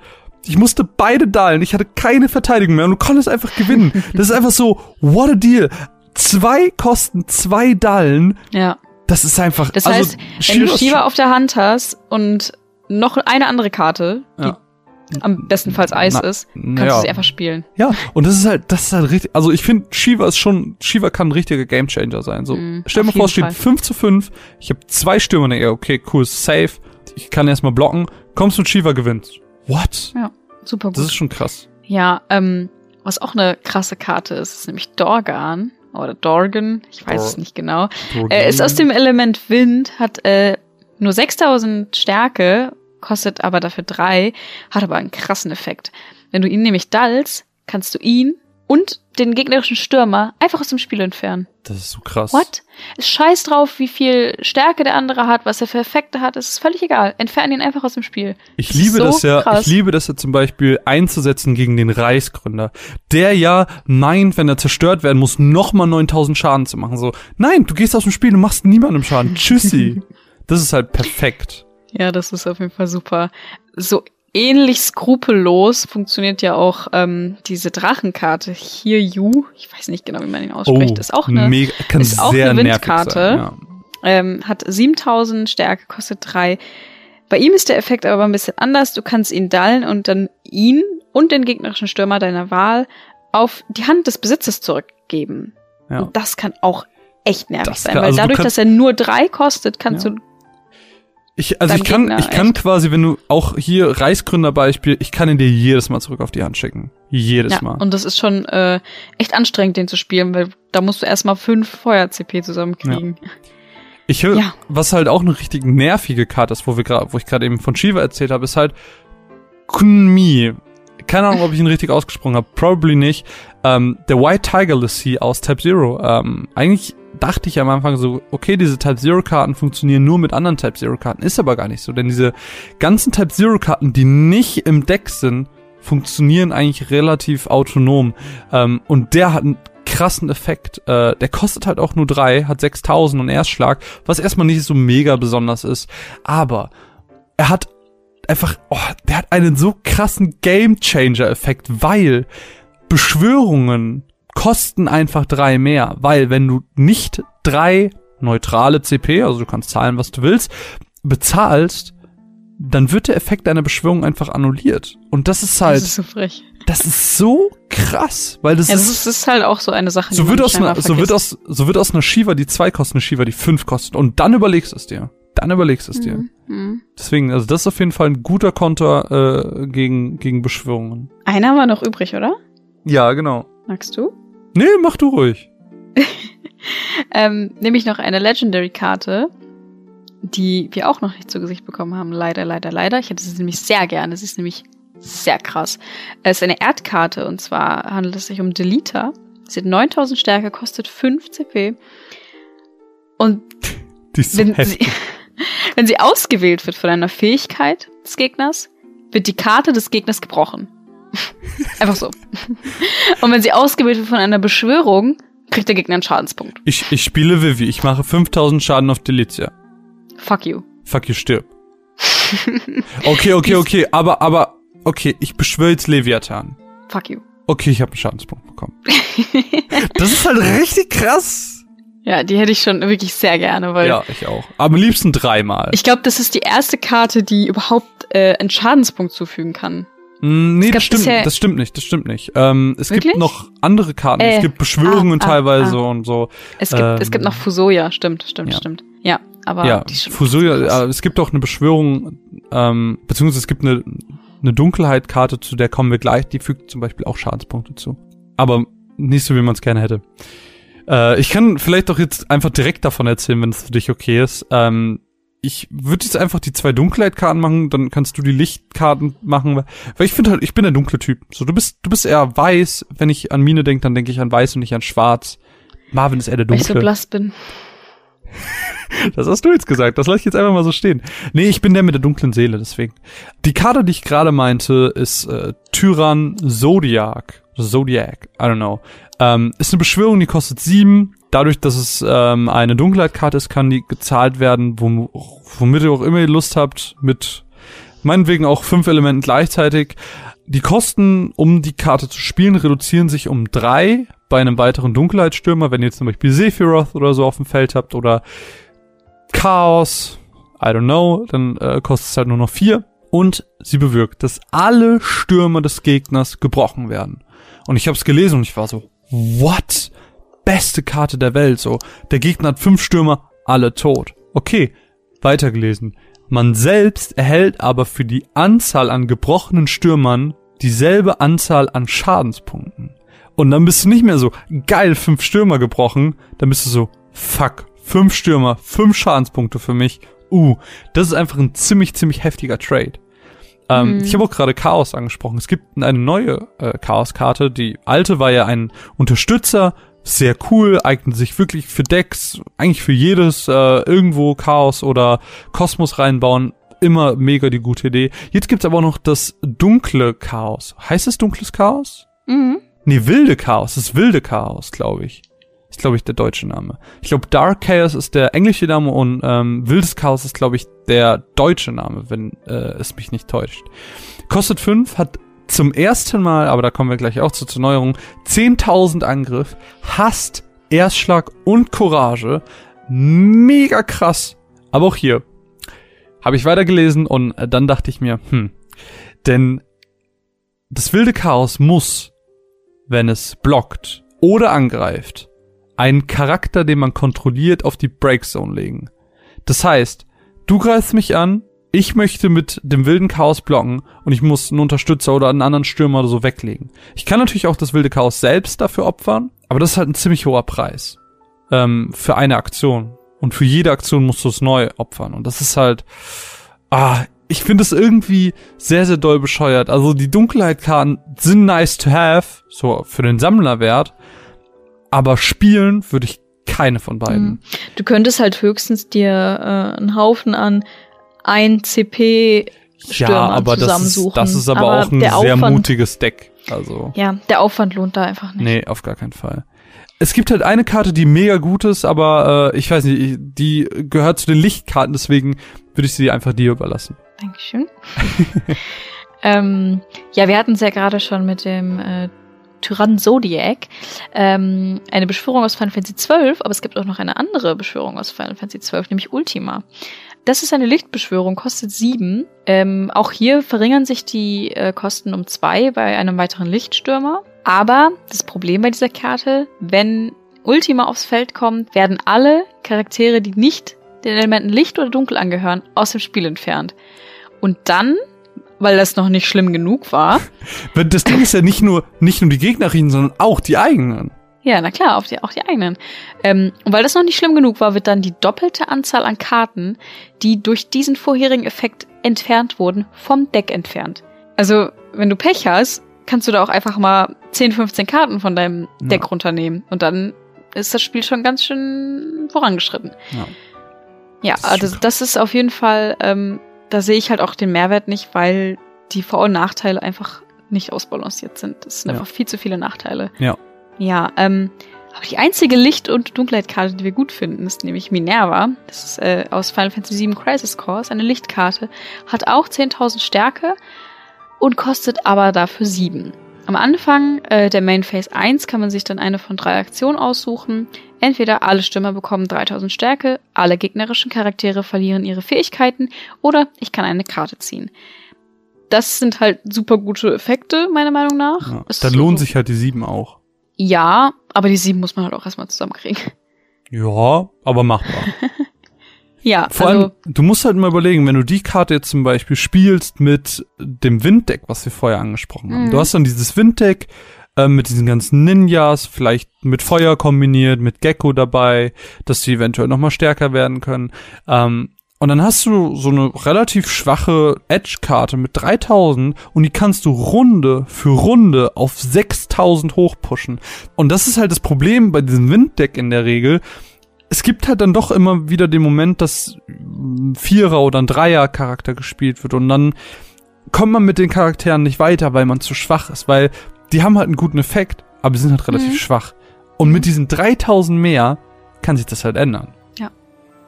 ich musste beide dallen. Ich hatte keine Verteidigung mehr und du konntest einfach gewinnen. Das ist einfach so, what a deal. Zwei kosten zwei Dallen. Ja. Das ist einfach. Das also, heißt, wenn du Shiva auf der Hand hast und noch eine andere Karte, die Ja. am bestenfalls Eis Na, ist, kannst naja. du sie einfach spielen. Ja, und das ist halt, das ist halt richtig, also ich finde, Shiva ist schon, Shiva kann ein richtiger Gamechanger sein. So, Mhm, stell dir mal vor, es steht Fall. 5 zu 5, ich habe zwei Stürmer, denke, okay, cool, safe, ich kann erstmal blocken, kommst mit Shiva, gewinnst. What? Super gut. Das ist schon krass. Ja, ähm, was auch eine krasse Karte ist, ist nämlich Dorgan oder Dorgan, ich weiß Dor- es nicht genau. Er ist aus dem Element Wind, hat äh, nur 6000 Stärke, kostet aber dafür drei, hat aber einen krassen Effekt. Wenn du ihn nämlich dallst, kannst du ihn und den gegnerischen Stürmer einfach aus dem Spiel entfernen. Das ist so krass. What? Es scheiß drauf, wie viel Stärke der andere hat, was er für Effekte hat. Es ist völlig egal. Entferne ihn einfach aus dem Spiel. Ich Das ist liebe so das ja, krass. ich liebe das ja zum Beispiel einzusetzen gegen den Reichsgründer, der ja meint, wenn er zerstört werden muss, nochmal 9000 Schaden zu machen. So, nein, du gehst aus dem Spiel, du machst niemandem Schaden. Tschüssi. das ist halt perfekt. Ja, das ist auf jeden Fall super. So ähnlich skrupellos funktioniert ja auch ähm, diese Drachenkarte. Here You. Ich weiß nicht genau, wie man ihn ausspricht. ist auch eine, Oh, mega, kann ist auch sehr eine Windkarte. Sein, ja. ähm, hat 7000 Stärke, kostet drei. Bei ihm ist der Effekt aber ein bisschen anders. Du kannst ihn dallen und dann ihn und den gegnerischen Stürmer deiner Wahl auf die Hand des Besitzes zurückgeben. Ja. Und das kann auch echt nervig Das sein, kann- weil also du dadurch, kannst- dass er nur drei kostet, kannst Ja. du Ich, also ich kann, Gegner, ich kann echt. quasi, wenn du auch hier Reichsgründerbeispiel, ich kann ihn dir jedes Mal zurück auf die Hand schicken. Jedes ja, Mal. und das ist schon äh, echt anstrengend, den zu spielen, weil da musst du erstmal fünf Feuer-CP zusammenkriegen. Ich höre, Ja. was halt auch eine richtig nervige Karte ist, wo wir gerade, wo ich gerade eben von Shiva erzählt habe, ist halt Kunmi. Keine Ahnung, ob ich ihn richtig ausgesprochen habe. Probably nicht. Ähm, der White Tiger Lassie aus Type Zero. Ähm, eigentlich dachte ich am Anfang so, okay, diese Type Zero Karten funktionieren nur mit anderen Type Zero Karten. Ist aber gar nicht so, denn diese ganzen Type Zero Karten, die nicht im Deck sind, funktionieren eigentlich relativ autonom. Ähm, und der hat einen krassen Effekt. Äh, der kostet halt auch nur drei, hat 6000 und Erstschlag, was erstmal nicht so mega besonders ist. Aber er hat einfach, oh, der hat einen so krassen Game-Changer-Effekt, weil Beschwörungen kosten einfach drei mehr. Weil wenn du nicht drei neutrale CP, also du kannst zahlen, was du willst, bezahlst, dann wird der Effekt deiner Beschwörung einfach annulliert. Und das ist halt, Das ist so frech. das ist so krass, weil das Ja, ist, das ist halt auch so eine Sache, so die wird aus nicht einer, so wird aus, so wird aus einer Shiva, die zwei kostet, eine Shiva, die fünf kostet. Und dann überlegst du es dir. Dann überlegst du es dir. Mhm. Mhm. Deswegen, also das ist auf jeden Fall ein guter Konter äh, gegen, gegen Beschwörungen. Einer wir noch übrig, oder? Ja, genau. Magst du? Nee, mach du ruhig. Ähm, nämlich noch eine Legendary-Karte, die wir auch noch nicht zu Gesicht bekommen haben. Leider, leider, leider. Ich hätte sie nämlich sehr gerne. Sie ist nämlich sehr krass. Es ist eine Erdkarte und zwar handelt es sich um Delita. Sie hat 9000 Stärke, kostet 5 CP. Und so wenn sie, wenn sie ausgewählt wird von einer Fähigkeit des Gegners, wird die Karte des Gegners gebrochen. Einfach so. Und wenn sie ausgewählt wird von einer Beschwörung, kriegt der Gegner einen Schadenspunkt. Ich, ich spiele Vivi. Ich mache 5000 Schaden auf Delicia. Fuck you. Fuck you, stirb. Okay, okay, okay. Aber, aber, okay. Ich beschwöre jetzt Leviathan. Fuck you. Okay, ich habe einen Schadenspunkt bekommen. das ist halt richtig krass. Ja, die hätte ich schon wirklich sehr gerne, weil Ja, ich auch. Am liebsten dreimal. ich glaube, das ist die erste Karte, die überhaupt äh, einen Schadenspunkt zufügen kann. Mm, nee, das stimmt, das stimmt nicht, das stimmt nicht. Ähm, es gibt Wirklich? noch andere Karten. Äh, es gibt Beschwörungen ah, ah, teilweise ah. und so. Es gibt, Ähm, es gibt noch Fusoya, stimmt, stimmt, ja. stimmt. Ja, aber ja, die Fusoya, es gibt auch eine Beschwörung, ähm, beziehungsweise es gibt eine, eine Dunkelheit-Karte, zu der kommen wir gleich, die fügt zum Beispiel auch Schadenspunkte zu. Aber nicht so, wie man es gerne hätte. Äh, ich kann vielleicht doch jetzt einfach direkt davon erzählen, wenn es für dich okay ist. Ähm, ich würde jetzt einfach die zwei Dunkelheit-Karten machen, dann kannst du die Lichtkarten machen, weil ich finde halt, ich bin der dunkle Typ. So, du bist, du bist eher weiß. Wenn ich an Mine denke, dann denke ich an weiß und nicht an schwarz. Marvin ist eher der weil ich so dunkle. blass bin. Das hast du jetzt gesagt. Das lasse ich jetzt einfach mal so stehen. Nee, ich bin der mit der dunklen Seele, deswegen. Die Karte, die ich gerade meinte, ist äh, Tyrann Zodiac. Zodiac, I don't know. Ähm, ist eine Beschwörung, die kostet sieben. Dadurch, dass es ähm, eine Dunkelheitkarte ist, kann die gezahlt werden, wom womit ihr auch immer ihr Lust habt, mit meinetwegen auch fünf Elementen gleichzeitig. Die Kosten, um die Karte zu spielen, reduzieren sich um drei bei einem weiteren Dunkelheitsstürmer, wenn ihr zum Beispiel Sephiroth oder so auf dem Feld habt oder Chaos, I don't know, dann äh, kostet es halt nur noch vier. Und sie bewirkt, dass alle Stürmer des Gegners gebrochen werden. Und ich habe es gelesen und ich war so, what? Beste Karte der Welt, so. Der Gegner hat fünf Stürmer, alle tot. Okay, weitergelesen. Man selbst erhält aber für die Anzahl an gebrochenen Stürmern dieselbe Anzahl an Schadenspunkten. Und dann bist du nicht mehr so, geil, fünf Stürmer gebrochen, dann bist du so, fuck, fünf Stürmer, fünf Schadenspunkte für mich. Uh, das ist einfach ein ziemlich, ziemlich heftiger Trade. Ähm, mhm. Ich habe auch gerade Chaos angesprochen. Es gibt eine neue äh, Chaos-Karte. Die alte war ja ein Unterstützer, sehr cool, eignet sich wirklich für Decks, eigentlich für jedes äh, irgendwo Chaos oder Kosmos reinbauen. Immer mega die gute Idee. Jetzt gibt's aber auch noch das dunkle Chaos. Heißt es dunkles Chaos? Mhm. Nee, wilde Chaos. Das ist wilde Chaos, glaube ich. Ist, glaube ich, der deutsche Name. Ich glaube, Dark Chaos ist der englische Name und ähm, wildes Chaos ist, glaube ich, der deutsche Name, wenn äh, es mich nicht täuscht. Kostet 5, hat zum ersten Mal, aber da kommen wir gleich auch zu, zur Neuerung, 10.000 Angriff, hasst Erstschlag und Courage. Mega krass. Aber auch hier habe ich weitergelesen und äh, dann dachte ich mir, hm, denn das wilde Chaos muss, wenn es blockt oder angreift, einen Charakter, den man kontrolliert, auf die Breakzone legen. Das heißt, du greifst mich an, ich möchte mit dem wilden Chaos blocken und ich muss einen Unterstützer oder einen anderen Stürmer oder so weglegen. Ich kann natürlich auch das wilde Chaos selbst dafür opfern, aber das ist halt ein ziemlich hoher Preis ähm, für eine Aktion. Und für jede Aktion musst du es neu opfern. Und das ist halt, ah, ich finde es irgendwie sehr, sehr doll bescheuert. Also die Dunkelheitkarten sind nice to have, so für den Sammlerwert, aber spielen würde ich keine von beiden. Mhm. Du könntest halt höchstens dir äh, einen Haufen an ein CP Stürmern ja, aber zusammensuchen. Das ist, das ist aber, aber auch ein sehr Aufwand, mutiges Deck. Also. Ja, der Aufwand lohnt da einfach nicht. Nee, auf gar keinen Fall. Es gibt halt eine Karte, die mega gut ist, aber äh, ich weiß nicht, die gehört zu den Lichtkarten, deswegen würde ich sie einfach dir überlassen. Dankeschön. ähm, ja, wir hatten es ja gerade schon mit dem äh, Tyrann Zodiac. Ähm, eine Beschwörung aus Final Fantasy XII, aber es gibt auch noch eine andere Beschwörung aus Final Fantasy XII, nämlich Ultima. Das ist eine Lichtbeschwörung, kostet sieben. Ähm, auch hier verringern sich die äh, Kosten um zwei bei einem weiteren Lichtstürmer. Aber das Problem bei dieser Karte, wenn Ultima aufs Feld kommt, werden alle Charaktere, die nicht den Elementen Licht oder Dunkel angehören, aus dem Spiel entfernt. Und dann weil das noch nicht schlimm genug war. Das Ding ist ja nicht nur, nicht nur die Gegnerinnen, sondern auch die eigenen. Ja, na klar, auch die, auch die eigenen. Ähm, und weil das noch nicht schlimm genug war, wird dann die doppelte Anzahl an Karten, die durch diesen vorherigen Effekt entfernt wurden, vom Deck entfernt. Also, wenn du Pech hast, kannst du da auch einfach mal 10, 15 Karten von deinem ja. Deck runternehmen. Und dann ist das Spiel schon ganz schön vorangeschritten. Ja, ja das also das ist auf jeden Fall ähm, da sehe ich halt auch den Mehrwert nicht, weil die Vor- und Nachteile einfach nicht ausbalanciert sind. Das sind ja. einfach viel zu viele Nachteile. Ja. Ja, ähm, aber die einzige Licht- und Dunkelheitkarte, die wir gut finden, ist nämlich Minerva. Das ist äh, aus Final Fantasy VII Crisis Core, eine Lichtkarte. Hat auch 10.000 Stärke und kostet aber dafür 7. Am Anfang äh, der Main Phase 1 kann man sich dann eine von drei Aktionen aussuchen. Entweder alle Stürmer bekommen 3000 Stärke, alle gegnerischen Charaktere verlieren ihre Fähigkeiten oder ich kann eine Karte ziehen. Das sind halt super gute Effekte, meiner Meinung nach. Ja, dann lohnen so sich halt die sieben auch. Ja, aber die sieben muss man halt auch erstmal zusammenkriegen. Ja, aber machbar. Ja, Vor also allem, du musst halt mal überlegen, wenn du die Karte jetzt zum Beispiel spielst mit dem Winddeck, was wir vorher angesprochen haben. Mhm. Du hast dann dieses Winddeck äh, mit diesen ganzen Ninjas, vielleicht mit Feuer kombiniert, mit Gecko dabei, dass sie eventuell nochmal stärker werden können. Ähm, und dann hast du so eine relativ schwache Edge-Karte mit 3000 und die kannst du Runde für Runde auf 6000 hochpushen. Und das ist halt das Problem bei diesem Winddeck in der Regel es gibt halt dann doch immer wieder den Moment, dass ein Vierer oder ein Dreier Charakter gespielt wird und dann kommt man mit den Charakteren nicht weiter, weil man zu schwach ist, weil die haben halt einen guten Effekt, aber die sind halt relativ mhm. schwach. Und mit diesen 3000 mehr kann sich das halt ändern. Ja.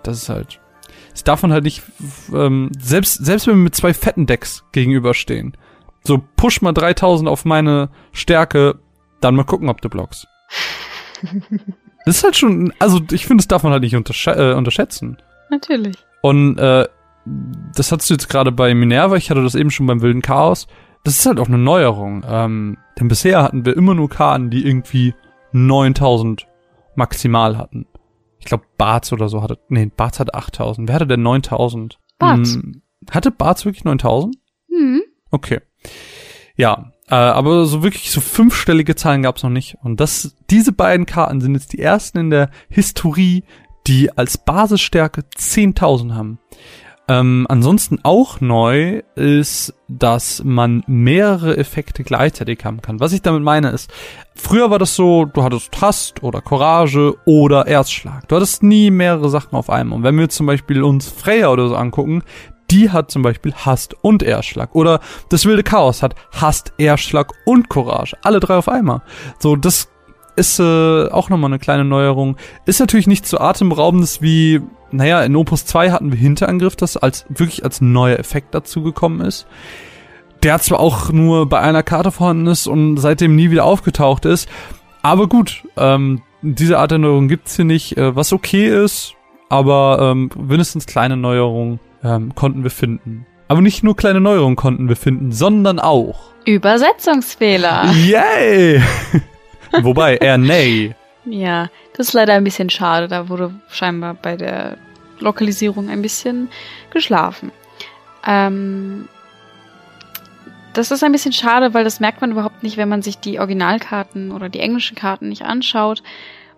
Das ist halt, es darf man halt nicht, ähm, selbst, selbst wenn wir mit zwei fetten Decks gegenüberstehen, so push mal 3000 auf meine Stärke, dann mal gucken, ob du blockst. Das ist halt schon, also ich finde, das darf man halt nicht untersch äh, unterschätzen. Natürlich. Und äh, das hattest du jetzt gerade bei Minerva, ich hatte das eben schon beim Wilden Chaos. Das ist halt auch eine Neuerung. Ähm, denn bisher hatten wir immer nur Karten, die irgendwie 9000 maximal hatten. Ich glaube, Barz oder so hatte, nee, Barz hatte 8000. Wer hatte denn 9000? Barz. Hm, hatte Barz wirklich 9000? Hm. Okay. Ja, äh, aber so wirklich so fünfstellige Zahlen gab's noch nicht. Und das, diese beiden Karten sind jetzt die ersten in der Historie, die als Basisstärke 10.000 haben. Ähm, ansonsten auch neu ist, dass man mehrere Effekte gleichzeitig haben kann. Was ich damit meine ist, früher war das so, du hattest Hast oder Courage oder Erstschlag. Du hattest nie mehrere Sachen auf einem. Und wenn wir zum Beispiel uns Freya oder so angucken, die hat zum Beispiel Hast und Erstschlag. Oder das wilde Chaos hat Hast, Erstschlag und Courage. Alle drei auf einmal. So, das ist äh, auch nochmal eine kleine Neuerung. Ist natürlich nicht so atemraubendes wie, naja, in Opus 2 hatten wir Hinterangriff, das als wirklich als neuer Effekt dazu gekommen ist. Der zwar auch nur bei einer Karte vorhanden ist und seitdem nie wieder aufgetaucht ist. Aber gut, ähm, diese Art der Neuerung gibt's hier nicht, äh, was okay ist, aber ähm, mindestens kleine Neuerungen ähm, konnten wir finden. Aber nicht nur kleine Neuerungen konnten wir finden, sondern auch Übersetzungsfehler. Yay! Wobei, eher nee. Ja, das ist leider ein bisschen schade. Da wurde scheinbar bei der Lokalisierung ein bisschen geschlafen. Ähm, das ist ein bisschen schade, weil das merkt man überhaupt nicht, wenn man sich die Originalkarten oder die englischen Karten nicht anschaut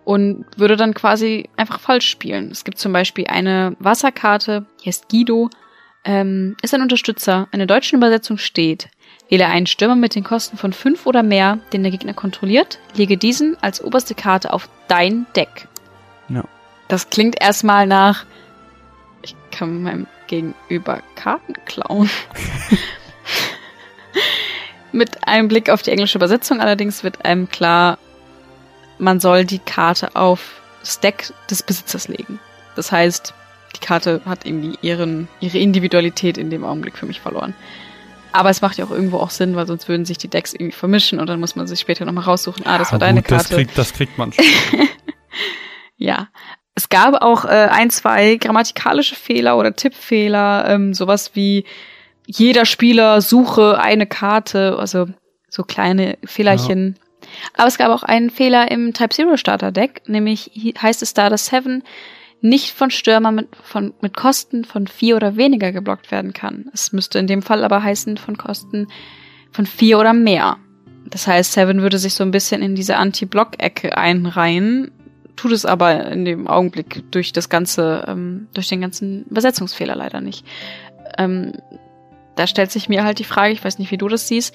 und würde dann quasi einfach falsch spielen. Es gibt zum Beispiel eine Wasserkarte, die heißt Guido, ähm, ist ein Unterstützer. In der deutschen Übersetzung steht, wähle einen Stürmer mit den Kosten von fünf oder mehr, den der Gegner kontrolliert, lege diesen als oberste Karte auf dein Deck. Ja. Das klingt erstmal nach, ich kann meinem Gegenüber Karten klauen. Mit einem Blick auf die englische Übersetzung allerdings wird einem klar, man soll die Karte auf das Deck des Besitzers legen. Das heißt, die Karte hat irgendwie ihren, ihre Individualität in dem Augenblick für mich verloren. Aber es macht ja auch irgendwo auch Sinn, weil sonst würden sich die Decks irgendwie vermischen und dann muss man sich später nochmal raussuchen, ah, das Ja, war deine gut, Das Karte. kriegt, das kriegt man schon. Ja. Es gab auch äh, ein, zwei grammatikalische Fehler oder Tippfehler, ähm, sowas wie jeder Spieler suche eine Karte, also so kleine Fehlerchen. Aber es gab auch einen Fehler im Type Zero Starter Deck, nämlich heißt es da, dass Seven nicht von Stürmer mit, von, mit Kosten von vier oder weniger geblockt werden kann. Es müsste in dem Fall aber heißen von Kosten von vier oder mehr. Das heißt, Seven würde sich so ein bisschen in diese Anti-Block-Ecke einreihen, tut es aber in dem Augenblick durch das ganze, ähm, durch den ganzen Übersetzungsfehler leider nicht. Ähm, da stellt sich mir halt die Frage, ich weiß nicht, wie du das siehst,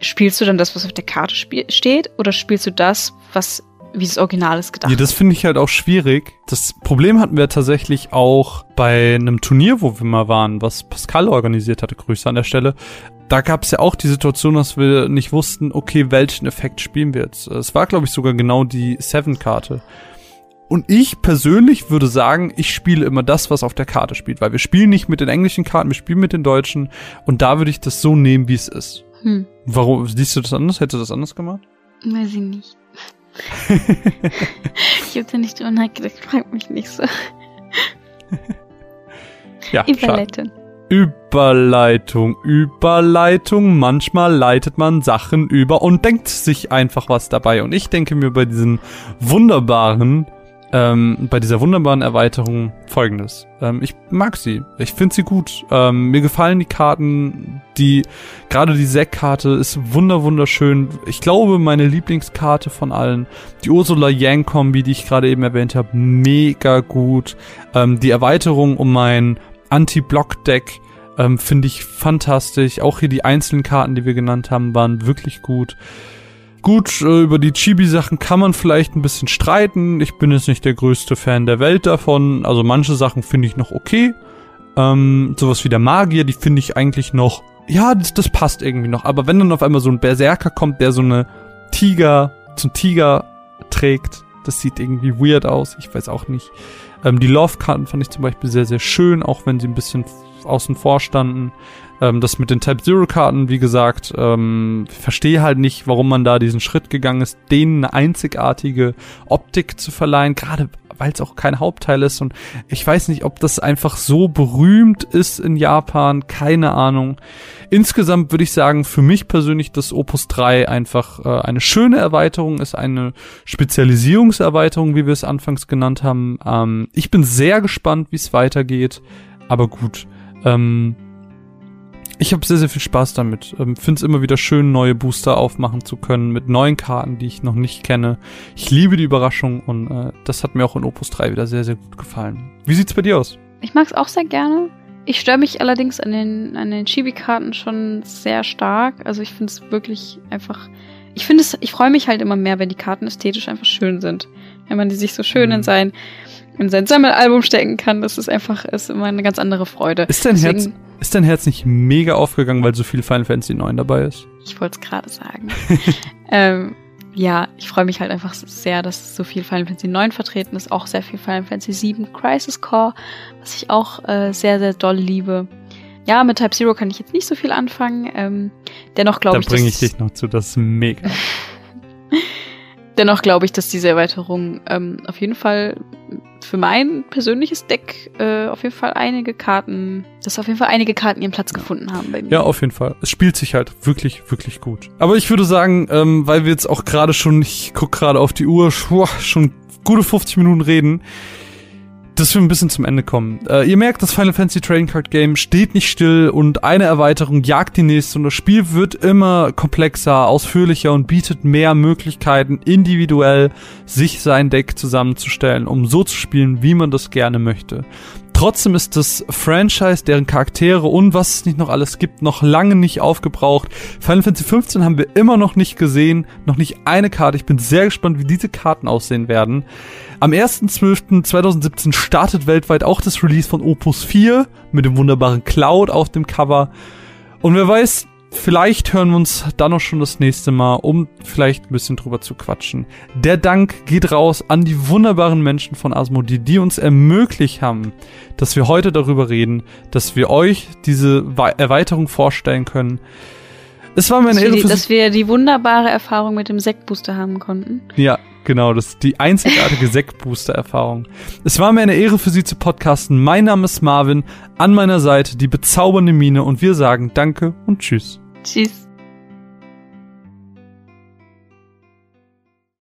spielst du dann das, was auf der Karte steht, oder spielst du das, was wie das Original ist gedacht? Ja, das finde ich halt auch schwierig. Das Problem hatten wir tatsächlich auch bei einem Turnier, wo wir mal waren, was Pascal organisiert hatte. Grüße an der Stelle. Da gab es ja auch die Situation, dass wir nicht wussten, okay, welchen Effekt spielen wir jetzt. Es war, glaube ich, sogar genau die Seven-Karte. Und ich persönlich würde sagen, ich spiele immer das, was auf der Karte spielt, weil wir spielen nicht mit den englischen Karten, wir spielen mit den deutschen. Und da würde ich das so nehmen, wie es ist. Hm, Warum siehst du das anders? Hättest du das anders gemacht? weiß ich nicht. Ich hab da nicht drüber nachgedacht, frag mich nicht so. Ja, schade. Überleitung. Überleitung, Überleitung. Manchmal leitet man Sachen über und denkt sich einfach was dabei. Und ich denke mir bei diesen wunderbaren, ähm, bei dieser wunderbaren Erweiterung folgendes. Ähm, ich mag sie. Ich finde sie gut. Ähm, mir gefallen die Karten. Die, gerade die Zack-Karte ist wunder, wunderschön. Ich glaube, meine Lieblingskarte von allen. Die Ursula Yang-Kombi, die ich gerade eben erwähnt habe, mega gut. Ähm, die Erweiterung um mein Anti-Block-Deck ähm, finde ich fantastisch. Auch hier die einzelnen Karten, die wir genannt haben, waren wirklich gut. Gut, äh, über die Chibi-Sachen kann man vielleicht ein bisschen streiten. Ich bin jetzt nicht der größte Fan der Welt davon. Also manche Sachen finde ich noch okay. Ähm, sowas wie der Magier, die finde ich eigentlich noch, ja, das, das passt irgendwie noch. Aber wenn dann auf einmal so ein Berserker kommt, der so eine Tiger, zum Tiger trägt, das sieht irgendwie weird aus. Ich weiß auch nicht. Ähm, die Love-Karten fand ich zum Beispiel sehr, sehr schön, auch wenn sie ein bisschen außen vor standen. Ähm, das mit den Type-Zero-Karten, wie gesagt, ähm, verstehe halt nicht, warum man da diesen Schritt gegangen ist, denen eine einzigartige Optik zu verleihen, gerade weil es auch kein Hauptteil ist. Und ich weiß nicht, ob das einfach so berühmt ist in Japan, keine Ahnung. Insgesamt würde ich sagen, für mich persönlich, dass Opus 3 einfach äh, eine schöne Erweiterung ist, eine Spezialisierungserweiterung, wie wir es anfangs genannt haben. Ähm, ich bin sehr gespannt, wie es weitergeht. Aber gut. Ähm, ich habe sehr, sehr viel Spaß damit. Ähm, Finde es immer wieder schön, neue Booster aufmachen zu können mit neuen Karten, die ich noch nicht kenne. Ich liebe die Überraschung und äh, das hat mir auch in Opus 3 wieder sehr, sehr gut gefallen. Wie sieht's bei dir aus? Ich mag es auch sehr gerne. Ich störe mich allerdings an den, an den Chibi-Karten schon sehr stark. Also ich finde es wirklich einfach. Ich finde es, ich freue mich halt immer mehr, wenn die Karten ästhetisch einfach schön sind. Wenn man die sich so schön mhm. in sein in sein Sammelalbum stecken kann, das ist einfach ist immer eine ganz andere Freude. Ist dein Deswegen, Herz ist dein Herz nicht mega aufgegangen, weil so viel Final Fantasy 9 dabei ist? Ich wollte es gerade sagen. ähm, ja, ich freue mich halt einfach sehr, dass so viel Final Fantasy 9 vertreten ist, auch sehr viel Final Fantasy 7 Crisis Core, was ich auch äh, sehr, sehr doll liebe. Ja, mit Type Zero kann ich jetzt nicht so viel anfangen. Ähm, dennoch glaube ich. Da bringe ich dich noch zu, das ist mega. dennoch glaube ich, dass diese Erweiterung ähm, auf jeden Fall für mein persönliches Deck äh, auf jeden Fall einige Karten, dass auf jeden Fall einige Karten ihren Platz gefunden haben bei mir. Ja, auf jeden Fall. Es spielt sich halt wirklich, wirklich gut. Aber ich würde sagen, ähm, weil wir jetzt auch gerade schon, ich guck gerade auf die Uhr, schon gute 50 Minuten reden, dass wir ein bisschen zum Ende kommen. Äh, ihr merkt, das Final Fantasy Trading Card Game steht nicht still und eine Erweiterung jagt die nächste und das Spiel wird immer komplexer, ausführlicher und bietet mehr Möglichkeiten, individuell sich sein Deck zusammenzustellen, um so zu spielen, wie man das gerne möchte. Trotzdem ist das Franchise, deren Charaktere und was es nicht noch alles gibt, noch lange nicht aufgebraucht. Final Fantasy 15 haben wir immer noch nicht gesehen, noch nicht eine Karte. Ich bin sehr gespannt, wie diese Karten aussehen werden. Am 1.12.2017 startet weltweit auch das Release von Opus 4 mit dem wunderbaren Cloud auf dem Cover. Und wer weiß, Vielleicht hören wir uns dann noch schon das nächste Mal, um vielleicht ein bisschen drüber zu quatschen. Der Dank geht raus an die wunderbaren Menschen von Asmodee, die uns ermöglicht haben, dass wir heute darüber reden, dass wir euch diese Erweiterung vorstellen können. Es war mir eine Ehre, dass wir die wunderbare Erfahrung mit dem Sektbooster haben konnten. Ja, Genau, das ist die einzigartige Sekt-Booster-Erfahrung. Es war mir eine Ehre für Sie zu podcasten. Mein Name ist Marvin, an meiner Seite die bezaubernde Mine und wir sagen Danke und Tschüss. Tschüss.